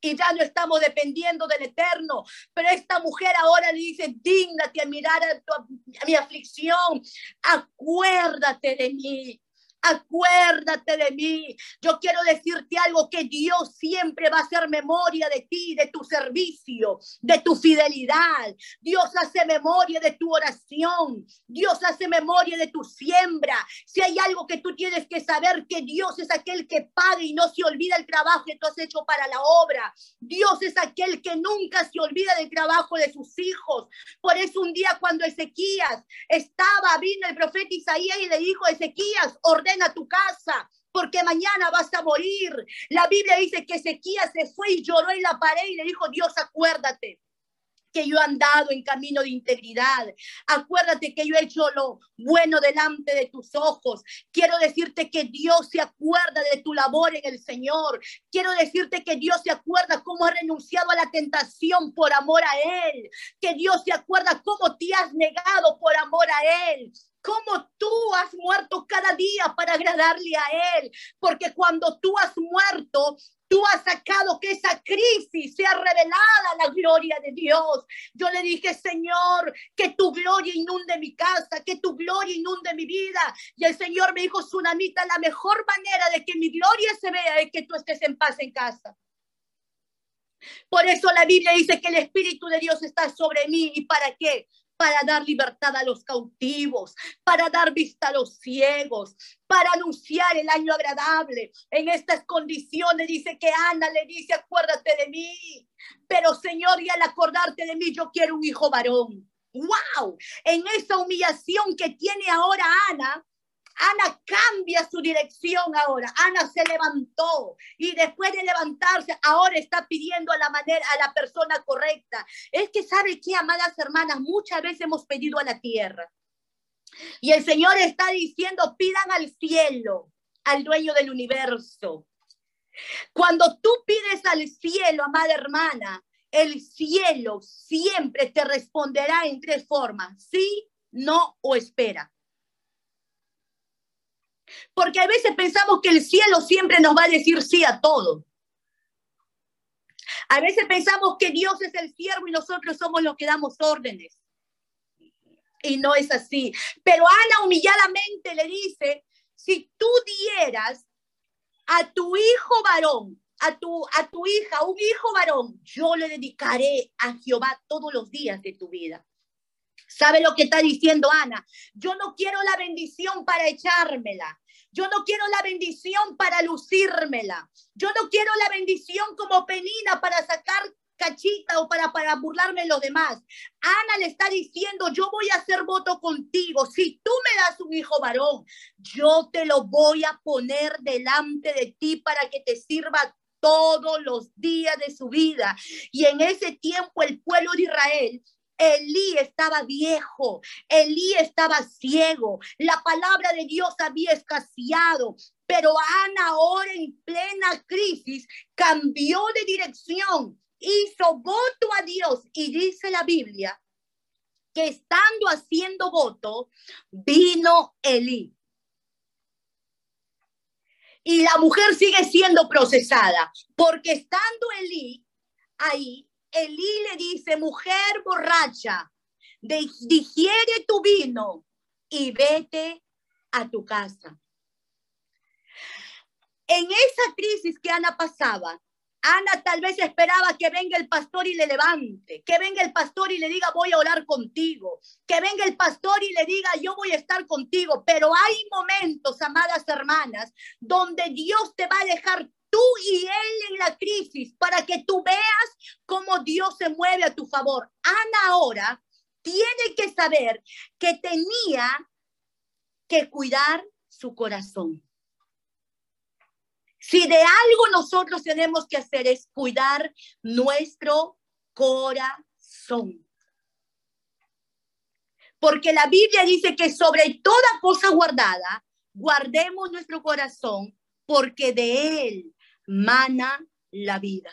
y ya no estamos dependiendo del eterno. Pero esta mujer ahora le dice, dígnate a mirar a, a mi aflicción, acuérdate de mí acuérdate de mí. Yo quiero decirte algo, que Dios siempre va a hacer memoria de ti, de tu servicio, de tu fidelidad. Dios hace memoria de tu oración. Dios hace memoria de tu siembra. Si hay algo que tú tienes que saber, que Dios es aquel que paga y no se olvida el trabajo que tú has hecho para la obra. Dios es aquel que nunca se olvida del trabajo de sus hijos. Por eso un día cuando Ezequías estaba, vino el profeta Isaías y le dijo, Ezequías, ordena a tu casa, porque mañana vas a morir. La Biblia dice que Ezequías se fue y lloró en la pared y le dijo, Dios, acuérdate que yo he andado en camino de integridad. Acuérdate que yo he hecho lo bueno delante de tus ojos. Quiero decirte que Dios se acuerda de tu labor en el Señor. Quiero decirte que Dios se acuerda cómo has renunciado a la tentación por amor a Él. Que Dios se acuerda cómo te has negado por amor a Él cómo tú has muerto cada día para agradarle a Él. Porque cuando tú has muerto, Tú has sacado que esa crisis sea revelada la gloria de Dios. Yo le dije, Señor, que tu gloria inunde mi casa, que tu gloria inunde mi vida. Y el Señor me dijo, Tsunamita, la mejor manera de que mi gloria se vea es que tú estés en paz en casa. Por eso la Biblia dice que el Espíritu de Dios está sobre mí. ¿Y para qué? Para dar libertad a los cautivos, para dar vista a los ciegos, para anunciar el año agradable. En estas condiciones dice que Ana le dice, acuérdate de mí. Pero Señor, y al acordarte de mí, yo quiero un hijo varón. ¡Wow! En esa humillación que tiene ahora Ana, Ana cambia su dirección ahora. Ana se levantó y después de levantarse, ahora está pidiendo a la manera, a la persona correcta. Es que sabe que, amadas hermanas, muchas veces hemos pedido a la tierra. Y el Señor está diciendo, pidan al cielo, al dueño del universo. Cuando tú pides al cielo, amada hermana, el cielo siempre te responderá en tres formas, sí, no o espera. Porque a veces pensamos que el cielo siempre nos va a decir sí a todo. A veces pensamos que Dios es el siervo y nosotros somos los que damos órdenes. Y no es así. Pero Ana humilladamente le dice, si tú dieras a tu hijo varón, a tu, a tu hija, un hijo varón, yo le dedicaré a Jehová todos los días de tu vida. ¿Sabe lo que está diciendo Ana? Yo no quiero la bendición para echármela. Yo no quiero la bendición para lucírmela. Yo no quiero la bendición como penina para sacar cachita o para, para burlarme de los demás. Ana le está diciendo, yo voy a hacer voto contigo. Si tú me das un hijo varón, yo te lo voy a poner delante de ti para que te sirva todos los días de su vida. Y en ese tiempo el pueblo de Israel Elí estaba viejo, Elí estaba ciego, la palabra de Dios había escaseado, pero Ana ahora en plena crisis cambió de dirección hizo voto a Dios y dice la Biblia que estando haciendo voto, vino Elí. Y la mujer sigue siendo procesada, porque estando Elí ahí, Elí le dice, mujer borracha, digiere tu vino y vete a tu casa. En esa crisis que Ana pasaba, Ana tal vez esperaba que venga el pastor y le levante, que venga el pastor y le diga voy a orar contigo, que venga el pastor y le diga yo voy a estar contigo, pero hay momentos, amadas hermanas, donde Dios te va a dejar tú y él en la crisis para que tú veas Dios se mueve a tu favor. Ana ahora tiene que saber que tenía que cuidar su corazón. Si de algo nosotros tenemos que hacer es cuidar nuestro corazón. Porque la Biblia dice que sobre toda cosa guardada, guardemos nuestro corazón, porque de él mana la vida.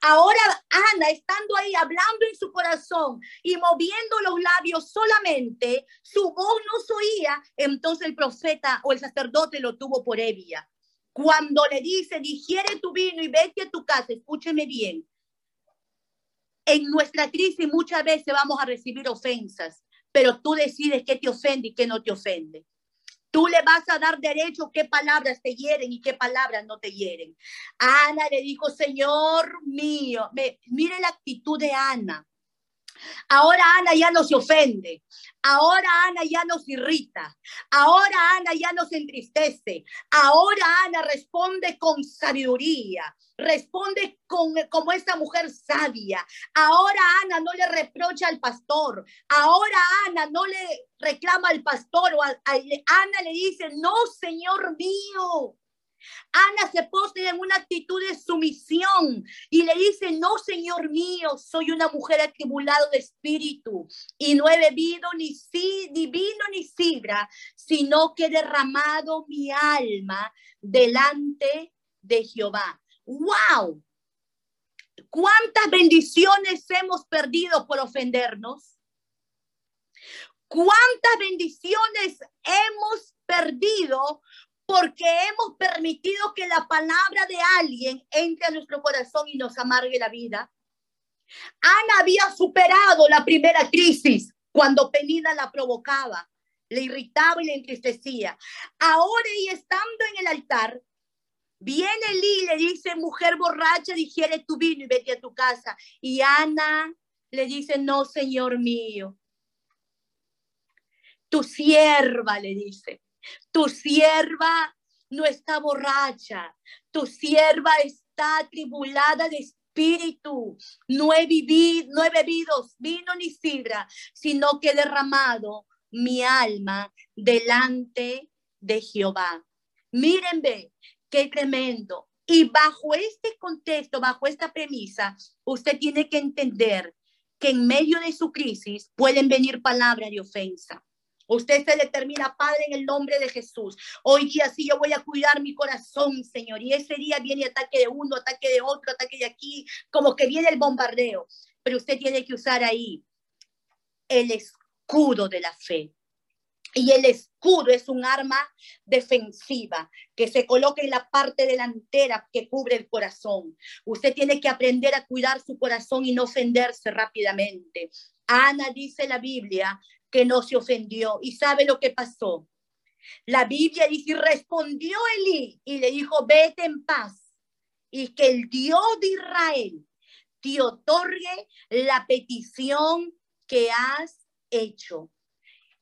Ahora Ana, estando ahí hablando en su corazón y moviendo los labios solamente, su voz no se oía, entonces el profeta o el sacerdote lo tuvo por Evia. Cuando le dice, digiere tu vino y vete a tu casa, escúcheme bien. En nuestra crisis muchas veces vamos a recibir ofensas, pero tú decides qué te ofende y qué no te ofende. Tú le vas a dar derecho qué palabras te hieren y qué palabras no te hieren. Ana le dijo, Señor mío, mire la actitud de Ana. Ahora Ana ya no se ofende. Ahora Ana ya no se irrita. Ahora Ana ya no se entristece. Ahora Ana responde con sabiduría responde con, como esta mujer sabia. Ahora Ana no le reprocha al pastor. Ahora Ana no le reclama al pastor o Ana le dice, no, Señor mío. Ana se posee en una actitud de sumisión y le dice, no, Señor mío, soy una mujer atribulada de espíritu y no he bebido ni, si, ni vino ni sidra, sino que he derramado mi alma delante de Jehová. ¡Wow! ¿Cuántas bendiciones hemos perdido por ofendernos? ¿Cuántas bendiciones hemos perdido porque hemos permitido que la palabra de alguien entre a nuestro corazón y nos amargue la vida? Ana había superado la primera crisis cuando Penida la provocaba, le irritaba y le entristecía. Ahora y estando en el altar, Viene Eli y le dice, mujer borracha, digiere tu vino y vete a tu casa. Y Ana le dice, no, Señor mío. Tu sierva, le dice, tu sierva no está borracha, tu sierva está atribulada de espíritu. No he vivido, no he bebido vino ni sidra, sino que he derramado mi alma delante de Jehová. Miren, ve, qué tremendo. Y bajo este contexto, bajo esta premisa, usted tiene que entender que en medio de su crisis pueden venir palabras de ofensa. Usted se determina, Padre, en el nombre de Jesús. Hoy día sí yo voy a cuidar mi corazón, Señor. Y ese día viene ataque de uno, ataque de otro, ataque de aquí, como que viene el bombardeo. Pero usted tiene que usar ahí el escudo de la fe. Y el escudo es un arma defensiva que se coloca en la parte delantera que cubre el corazón. Usted tiene que aprender a cuidar su corazón y no ofenderse rápidamente. Ana dice la Biblia que no se ofendió. ¿Y sabe lo que pasó? La Biblia dice, respondió Elí y le dijo, vete en paz y que el Dios de Israel te otorgue la petición que has hecho.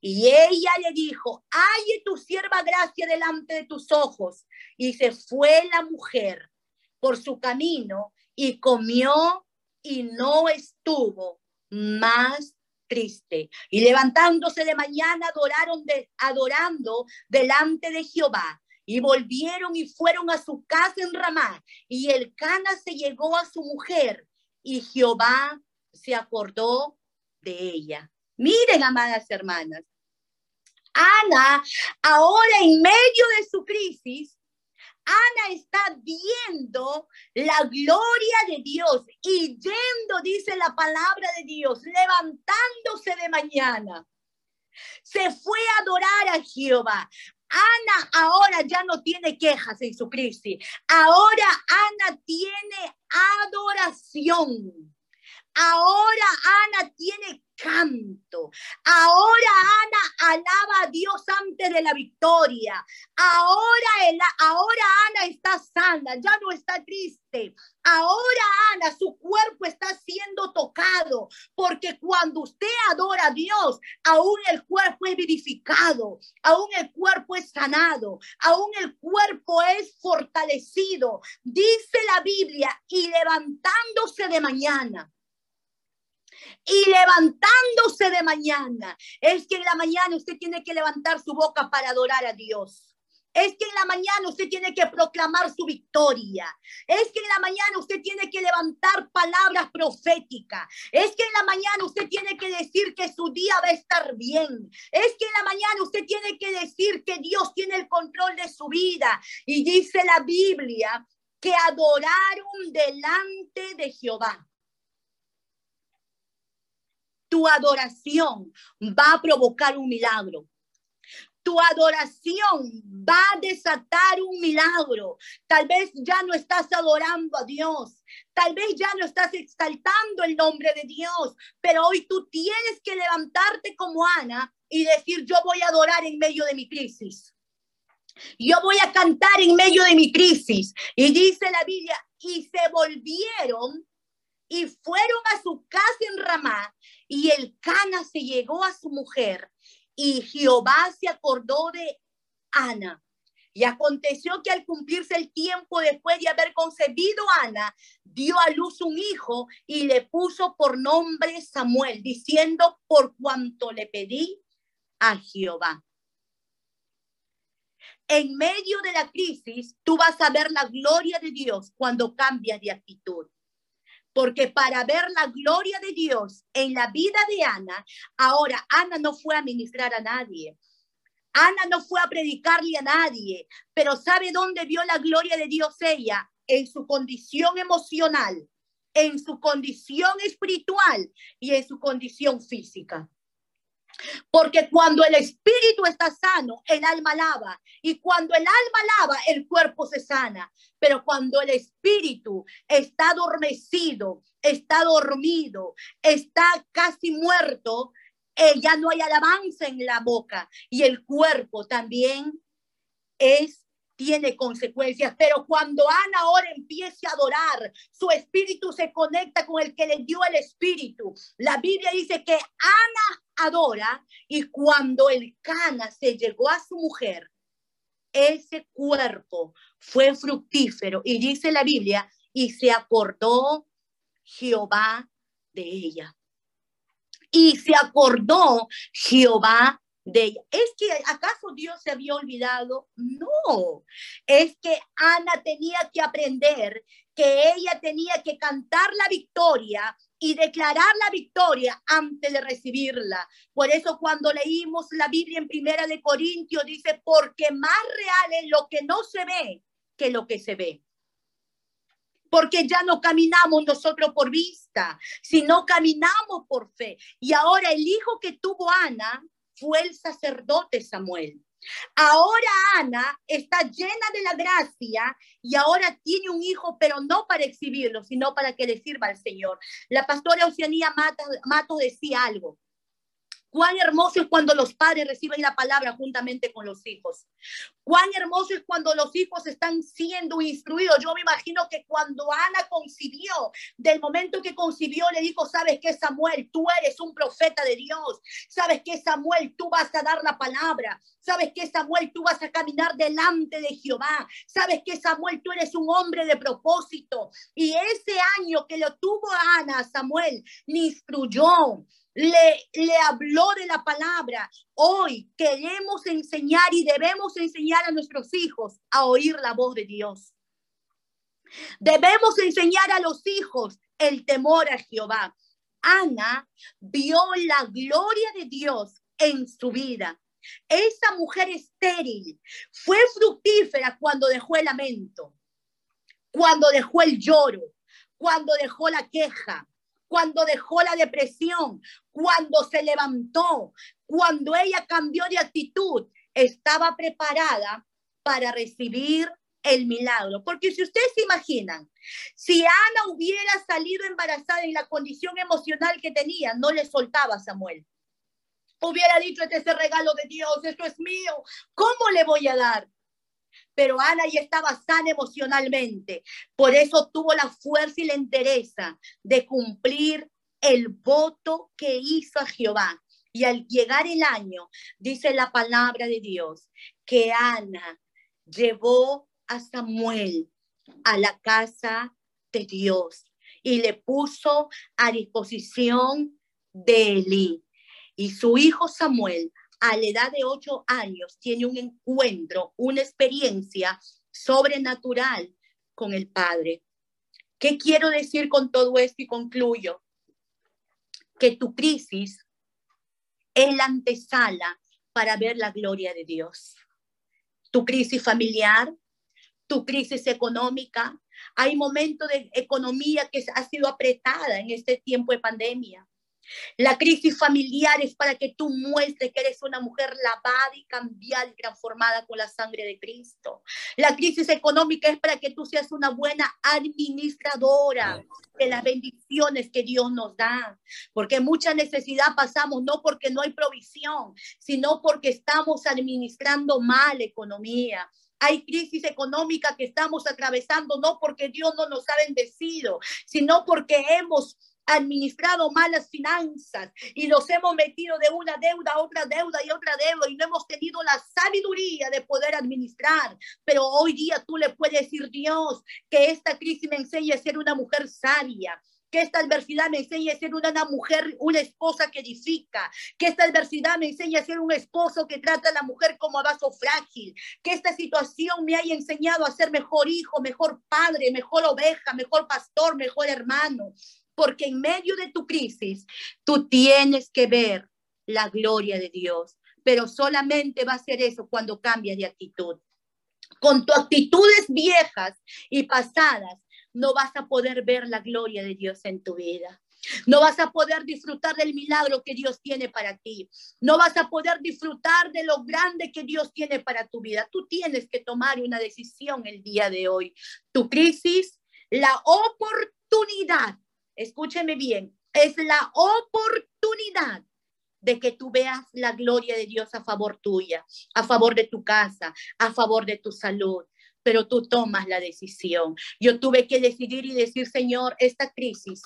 Y ella le dijo, hay tu sierva gracia delante de tus ojos. Y se fue la mujer por su camino y comió y no estuvo más triste. Y levantándose de mañana, adoraron de, adorando delante de Jehová. Y volvieron y fueron a su casa en Ramá. Y el Cana se llegó a su mujer. Y Jehová se acordó de ella. Miren, amadas hermanas. Ana, ahora en medio de su crisis, Ana está viendo la gloria de Dios y yendo, dice la palabra de Dios, levantándose de mañana. Se fue a adorar a Jehová. Ana ahora ya no tiene quejas en su crisis. Ahora Ana tiene adoración. Ahora Ana tiene canto. Ahora Ana alaba a Dios antes de la victoria. Ahora, el, ahora Ana está sana, ya no está triste. Ahora Ana, su cuerpo está siendo tocado, porque cuando usted adora a Dios, aún el cuerpo es vivificado, aún el cuerpo es sanado, aún el cuerpo es fortalecido. Dice la Biblia, y levantándose de mañana y levantándose de mañana. Es que en la mañana usted tiene que levantar su boca para adorar a Dios. Es que en la mañana usted tiene que proclamar su victoria. Es que en la mañana usted tiene que levantar palabras proféticas. Es que en la mañana usted tiene que decir que su día va a estar bien. Es que en la mañana usted tiene que decir que Dios tiene el control de su vida. Y dice la Biblia que adoraron delante de Jehová tu adoración va a provocar un milagro. Tu adoración va a desatar un milagro. Tal vez ya no estás adorando a Dios. Tal vez ya no estás exaltando el nombre de Dios. Pero hoy tú tienes que levantarte como Ana y decir, yo voy a adorar en medio de mi crisis. Yo voy a cantar en medio de mi crisis. Y dice la Biblia, y se volvieron y fueron a su casa en Ramá y el Cana se llegó a su mujer y Jehová se acordó de Ana. Y aconteció que al cumplirse el tiempo después de haber concebido Ana, dio a luz un hijo y le puso por nombre Samuel, diciendo, por cuanto le pedí a Jehová. En medio de la crisis, tú vas a ver la gloria de Dios cuando cambias de actitud. Porque para ver la gloria de Dios en la vida de Ana, ahora Ana no fue a ministrar a nadie. Ana no fue a predicarle a nadie, pero ¿sabe dónde vio la gloria de Dios ella? En su condición emocional, en su condición espiritual y en su condición física. Porque cuando el espíritu está sano, el alma lava. Y cuando el alma lava, el cuerpo se sana. Pero cuando el espíritu está adormecido, está dormido, está casi muerto, eh, ya no hay alabanza en la boca. Y el cuerpo también es tiene consecuencias, pero cuando Ana ahora empiece a adorar, su espíritu se conecta con el que le dio el espíritu. La Biblia dice que Ana y cuando el Cana se llegó a su mujer, ese cuerpo fue fructífero y dice la Biblia y se acordó Jehová de ella. Y se acordó Jehová de ella. ¿Es que acaso Dios se había olvidado? No, es que Ana tenía que aprender que ella tenía que cantar la victoria y declarar la victoria antes de recibirla. Por eso cuando leímos la Biblia en Primera de Corintios dice, porque más real es lo que no se ve que lo que se ve. Porque ya no caminamos nosotros por vista, sino caminamos por fe. Y ahora el hijo que tuvo Ana fue el sacerdote Samuel. Ahora Ana está llena de la gracia y ahora tiene un hijo, pero no para exhibirlo, sino para que le sirva al Señor. La pastora Oceanía Mato decía algo. Cuán hermoso es cuando los padres reciben la palabra juntamente con los hijos. Cuán hermoso es cuando los hijos están siendo instruidos. Yo me imagino que cuando Ana concibió, del momento que concibió, le dijo, sabes que Samuel, tú eres un profeta de Dios. Sabes que Samuel, tú vas a dar la palabra. Sabes que Samuel, tú vas a caminar delante de Jehová. Sabes que Samuel, tú eres un hombre de propósito. Y ese año que lo tuvo Ana, Samuel, le instruyó le, habló de la palabra. Hoy queremos enseñar y debemos enseñar a nuestros hijos a oír la voz de Dios. Debemos enseñar a los hijos el temor a Jehová. Ana vio la gloria de Dios en su vida. Esa mujer estéril fue fructífera cuando dejó el lamento, cuando dejó el lloro, cuando dejó la queja, cuando dejó la depresión, cuando se levantó, cuando ella cambió de actitud, estaba preparada para recibir el milagro. Porque si ustedes se imaginan, si Ana hubiera salido embarazada en la condición emocional que tenía, no le soltaba a Samuel. Hubiera dicho, este es el regalo de Dios, esto es mío, ¿cómo le voy a dar? Pero Ana ya estaba sana emocionalmente. Por eso tuvo la fuerza y la entereza de cumplir el voto que hizo a Jehová. Y al llegar el año, dice la palabra de Dios, que Ana llevó a Samuel a la casa de Dios y le puso a disposición de Elí. Y su hijo Samuel a la edad de ocho años tiene un encuentro, una experiencia sobrenatural con el Padre. ¿Qué quiero decir con todo esto y concluyo? Que tu crisis es la antesala para ver la gloria de Dios. Tu crisis familiar, tu crisis económica. Hay momentos de economía que ha sido apretada en este tiempo de pandemia. La crisis familiar es para que tú muestres que eres una mujer lavada y cambiada y transformada con la sangre de Cristo. La crisis económica es para que tú seas una buena administradora de las bendiciones que Dios nos da. Porque mucha necesidad pasamos no porque no hay provisión, sino porque estamos administrando mal economía. Hay crisis económica que estamos atravesando no porque Dios no nos ha bendecido, sino porque hemos administrado malas finanzas y nos hemos metido de una deuda a otra deuda y otra deuda y no hemos tenido la sabiduría de poder administrar. Pero hoy día tú le puedes decir, Dios, que esta crisis me enseñe a ser una mujer sabia, que esta adversidad me enseñe a ser una, mujer, una esposa que edifica, que esta adversidad me enseñe a ser un esposo que trata a la mujer como a vaso frágil, que esta situación me haya enseñado a ser mejor hijo, mejor padre, mejor oveja, mejor pastor, mejor hermano, porque en medio de tu crisis tú tienes que ver la gloria de Dios, pero solamente va a ser eso cuando cambias de actitud. Con tus actitudes viejas y pasadas, no vas a poder ver la gloria de Dios en tu vida. No vas a poder disfrutar del milagro que Dios tiene para ti. No vas a poder disfrutar de lo grande que Dios tiene para tu vida. Tú tienes que tomar una decisión el día de hoy. Tu crisis, la oportunidad escúcheme bien, es la oportunidad de que tú veas la gloria de Dios a favor tuya, a favor de tu casa, a favor de tu salud, pero tú tomas la decisión. Yo tuve que decidir y decir, Señor, esta crisis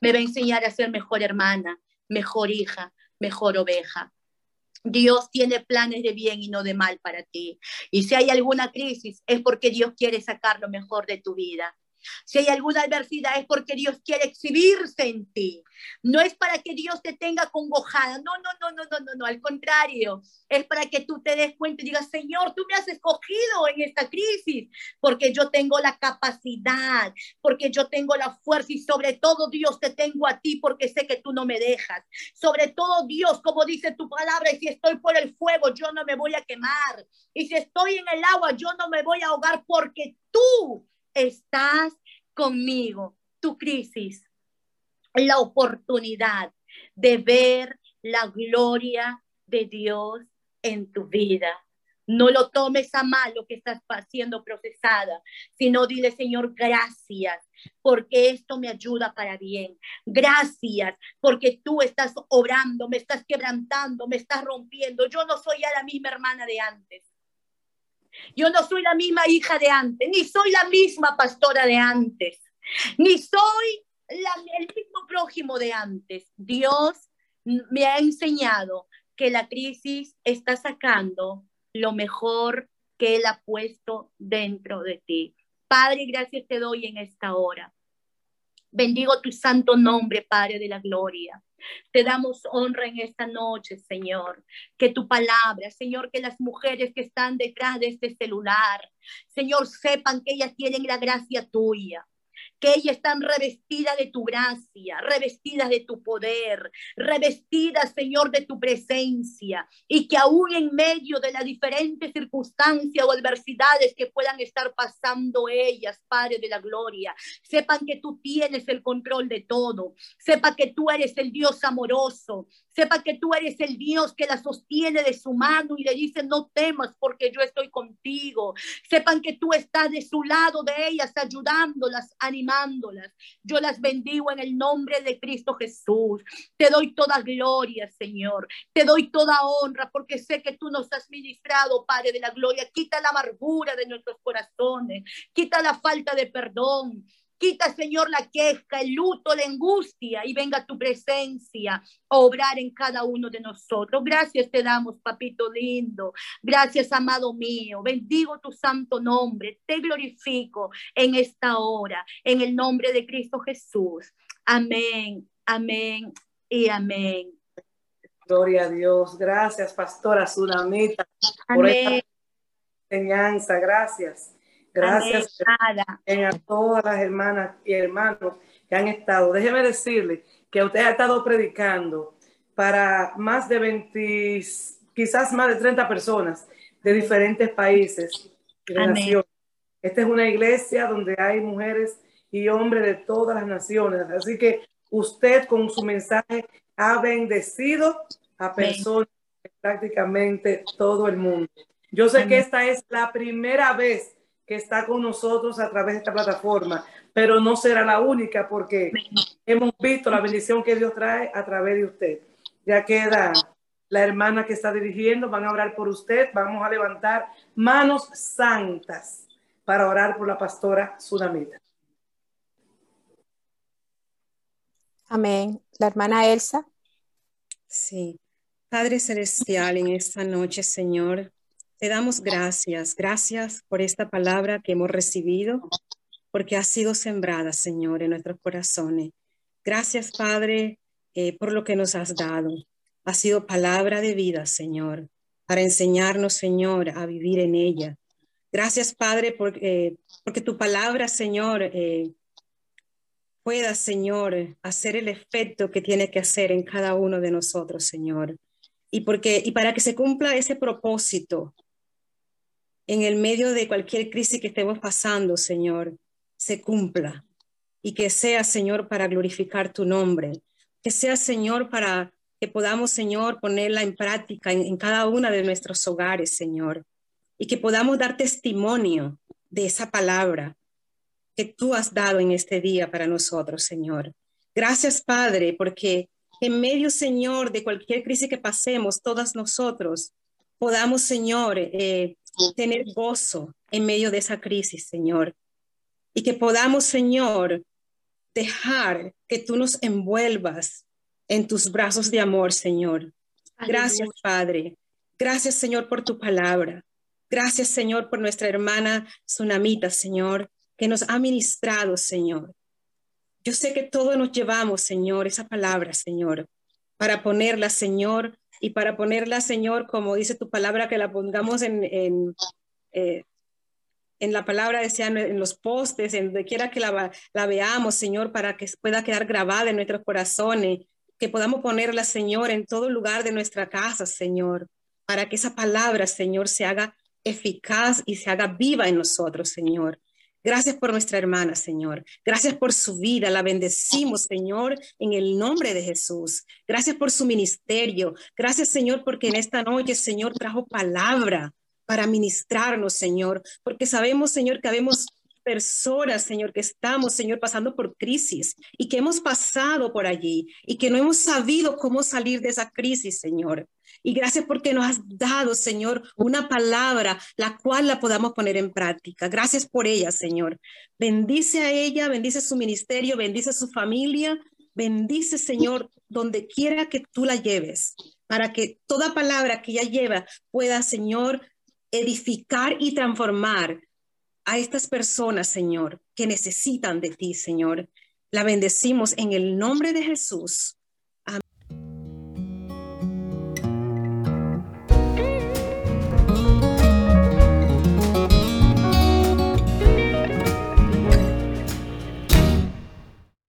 me va a enseñar a ser mejor hermana, mejor hija, mejor oveja. Dios tiene planes de bien y no de mal para ti. Y si hay alguna crisis, es porque Dios quiere sacar lo mejor de tu vida. Si hay alguna adversidad es porque Dios quiere exhibirse en ti. No es para que Dios te tenga congojada. No, no, no, no, no, no, no. Al contrario, es para que tú te des cuenta y digas, Señor, tú me has escogido en esta crisis porque yo tengo la capacidad, porque yo tengo la fuerza y sobre todo Dios te tengo a ti porque sé que tú no me dejas. Sobre todo Dios, como dice tu palabra, y si estoy por el fuego, yo no me voy a quemar. Y si estoy en el agua, yo no me voy a ahogar porque tú estás conmigo. Tu crisis, la oportunidad de ver la gloria de Dios en tu vida. No lo tomes a mal lo que estás siendo procesada, sino dile, Señor, gracias, porque esto me ayuda para bien. Gracias, porque tú estás obrando, me estás quebrantando, me estás rompiendo. Yo no soy ya la misma hermana de antes. Yo no soy la misma hija de antes, ni soy la misma pastora de antes, ni soy el mismo prójimo de antes. Dios me ha enseñado que la crisis está sacando lo mejor que Él ha puesto dentro de ti. Padre, gracias te doy en esta hora. Bendigo tu santo nombre, Padre de la gloria. Te damos honra en esta noche, Señor. Que tu palabra, Señor, que las mujeres que están detrás de este celular, Señor, sepan que ellas tienen la gracia tuya que ellas están revestidas de tu gracia, revestidas de tu poder, revestidas, Señor, de tu presencia, y que aún en medio de las diferentes circunstancias o adversidades que puedan estar pasando ellas, Padre de la gloria, sepan que tú tienes el control de todo, sepa que tú eres el Dios amoroso, sepa que tú eres el Dios que la sostiene de su mano y le dice, no temas porque yo estoy contigo. Sepan que tú estás de su lado de ellas, ayudándolas, animándolas. Yo las bendigo en el nombre de Cristo Jesús. Te doy toda gloria, Señor. Te doy toda honra porque sé que tú nos has ministrado, Padre de la gloria. Quita la amargura de nuestros corazones. Quita la falta de perdón. Quita, Señor, la queja, el luto, la angustia y venga tu presencia a obrar en cada uno de nosotros. Gracias te damos, papito lindo. Gracias, amado mío. Bendigo tu santo nombre. Te glorifico en esta hora, en el nombre de Cristo Jesús. Amén, amén y amén. Gloria a Dios. Gracias, Pastora Tsunamita, por esta enseñanza. Gracias. Gracias a todas las hermanas y hermanos que han estado. Déjeme decirle que usted ha estado predicando para más de 20, quizás más de 30 personas de diferentes países. Esta es una iglesia donde hay mujeres y hombres de todas las naciones. Así que usted con su mensaje ha bendecido a personas de prácticamente todo el mundo. Yo sé que esta es la primera vez que está con nosotros a través de esta plataforma, pero no será la única porque hemos visto la bendición que Dios trae a través de usted. Ya queda la hermana que está dirigiendo, van a orar por usted, vamos a levantar manos santas para orar por la pastora Sudamita. Amén. La hermana Elsa. Sí. Padre Celestial, en esta noche, Señor, te damos gracias, gracias por esta palabra que hemos recibido, porque ha sido sembrada, Señor, en nuestros corazones. Gracias, Padre, eh, por lo que nos has dado. Ha sido palabra de vida, Señor, para enseñarnos, Señor, a vivir en ella. Gracias, Padre, porque, porque tu palabra, Señor, eh, pueda, Señor, hacer el efecto que tiene que hacer en cada uno de nosotros, Señor. Y, porque, y para que se cumpla ese propósito en el medio de cualquier crisis que estemos pasando, Señor, se cumpla. Y que sea, Señor, para glorificar tu nombre, que sea, Señor, para que podamos, Señor, ponerla en práctica en, cada una de nuestros hogares, Señor, y que podamos dar testimonio de esa palabra que tú has dado en este día para nosotros, Señor. Gracias, Padre, porque en medio, Señor, de cualquier crisis que pasemos, todas nosotros podamos, Señor, eh, tener gozo en medio de esa crisis, Señor. Y que podamos, Señor, dejar que tú nos envuelvas en tus brazos de amor, Señor. Gracias, Padre. Gracias, Señor, por tu palabra. Gracias, Señor, por nuestra hermana Tsunamita, Señor, que nos ha ministrado, Señor. Yo sé que todos nos llevamos, Señor, esa palabra, Señor, para ponerla, Señor, y para ponerla, Señor, como dice tu palabra, que la pongamos en, en, eh, en la palabra, decía, en los postes, en donde quiera que la, la veamos, Señor, para que pueda quedar grabada en nuestros corazones, que podamos ponerla, Señor, en todo lugar de nuestra casa, Señor, para que esa palabra, Señor, se haga eficaz y se haga viva en nosotros, Señor. Gracias por nuestra hermana, Señor. Gracias por su vida. La bendecimos, Señor, en el nombre de Jesús. Gracias por su ministerio. Gracias, Señor, porque en esta noche, Señor, trajo palabra para ministrarnos, Señor, porque sabemos, Señor, que habemos personas, Señor, que estamos, Señor, pasando por crisis y que hemos pasado por allí y que no hemos sabido cómo salir de esa crisis, Señor. Y gracias porque nos has dado, Señor, una palabra la cual la podamos poner en práctica. Gracias por ella, Señor. Bendice a ella, bendice su ministerio, bendice su familia, bendice, Señor, donde quiera que tú la lleves, para que toda palabra que ella lleva pueda, Señor, edificar y transformar a estas personas, Señor, que necesitan de ti, Señor. La bendecimos en el nombre de Jesús.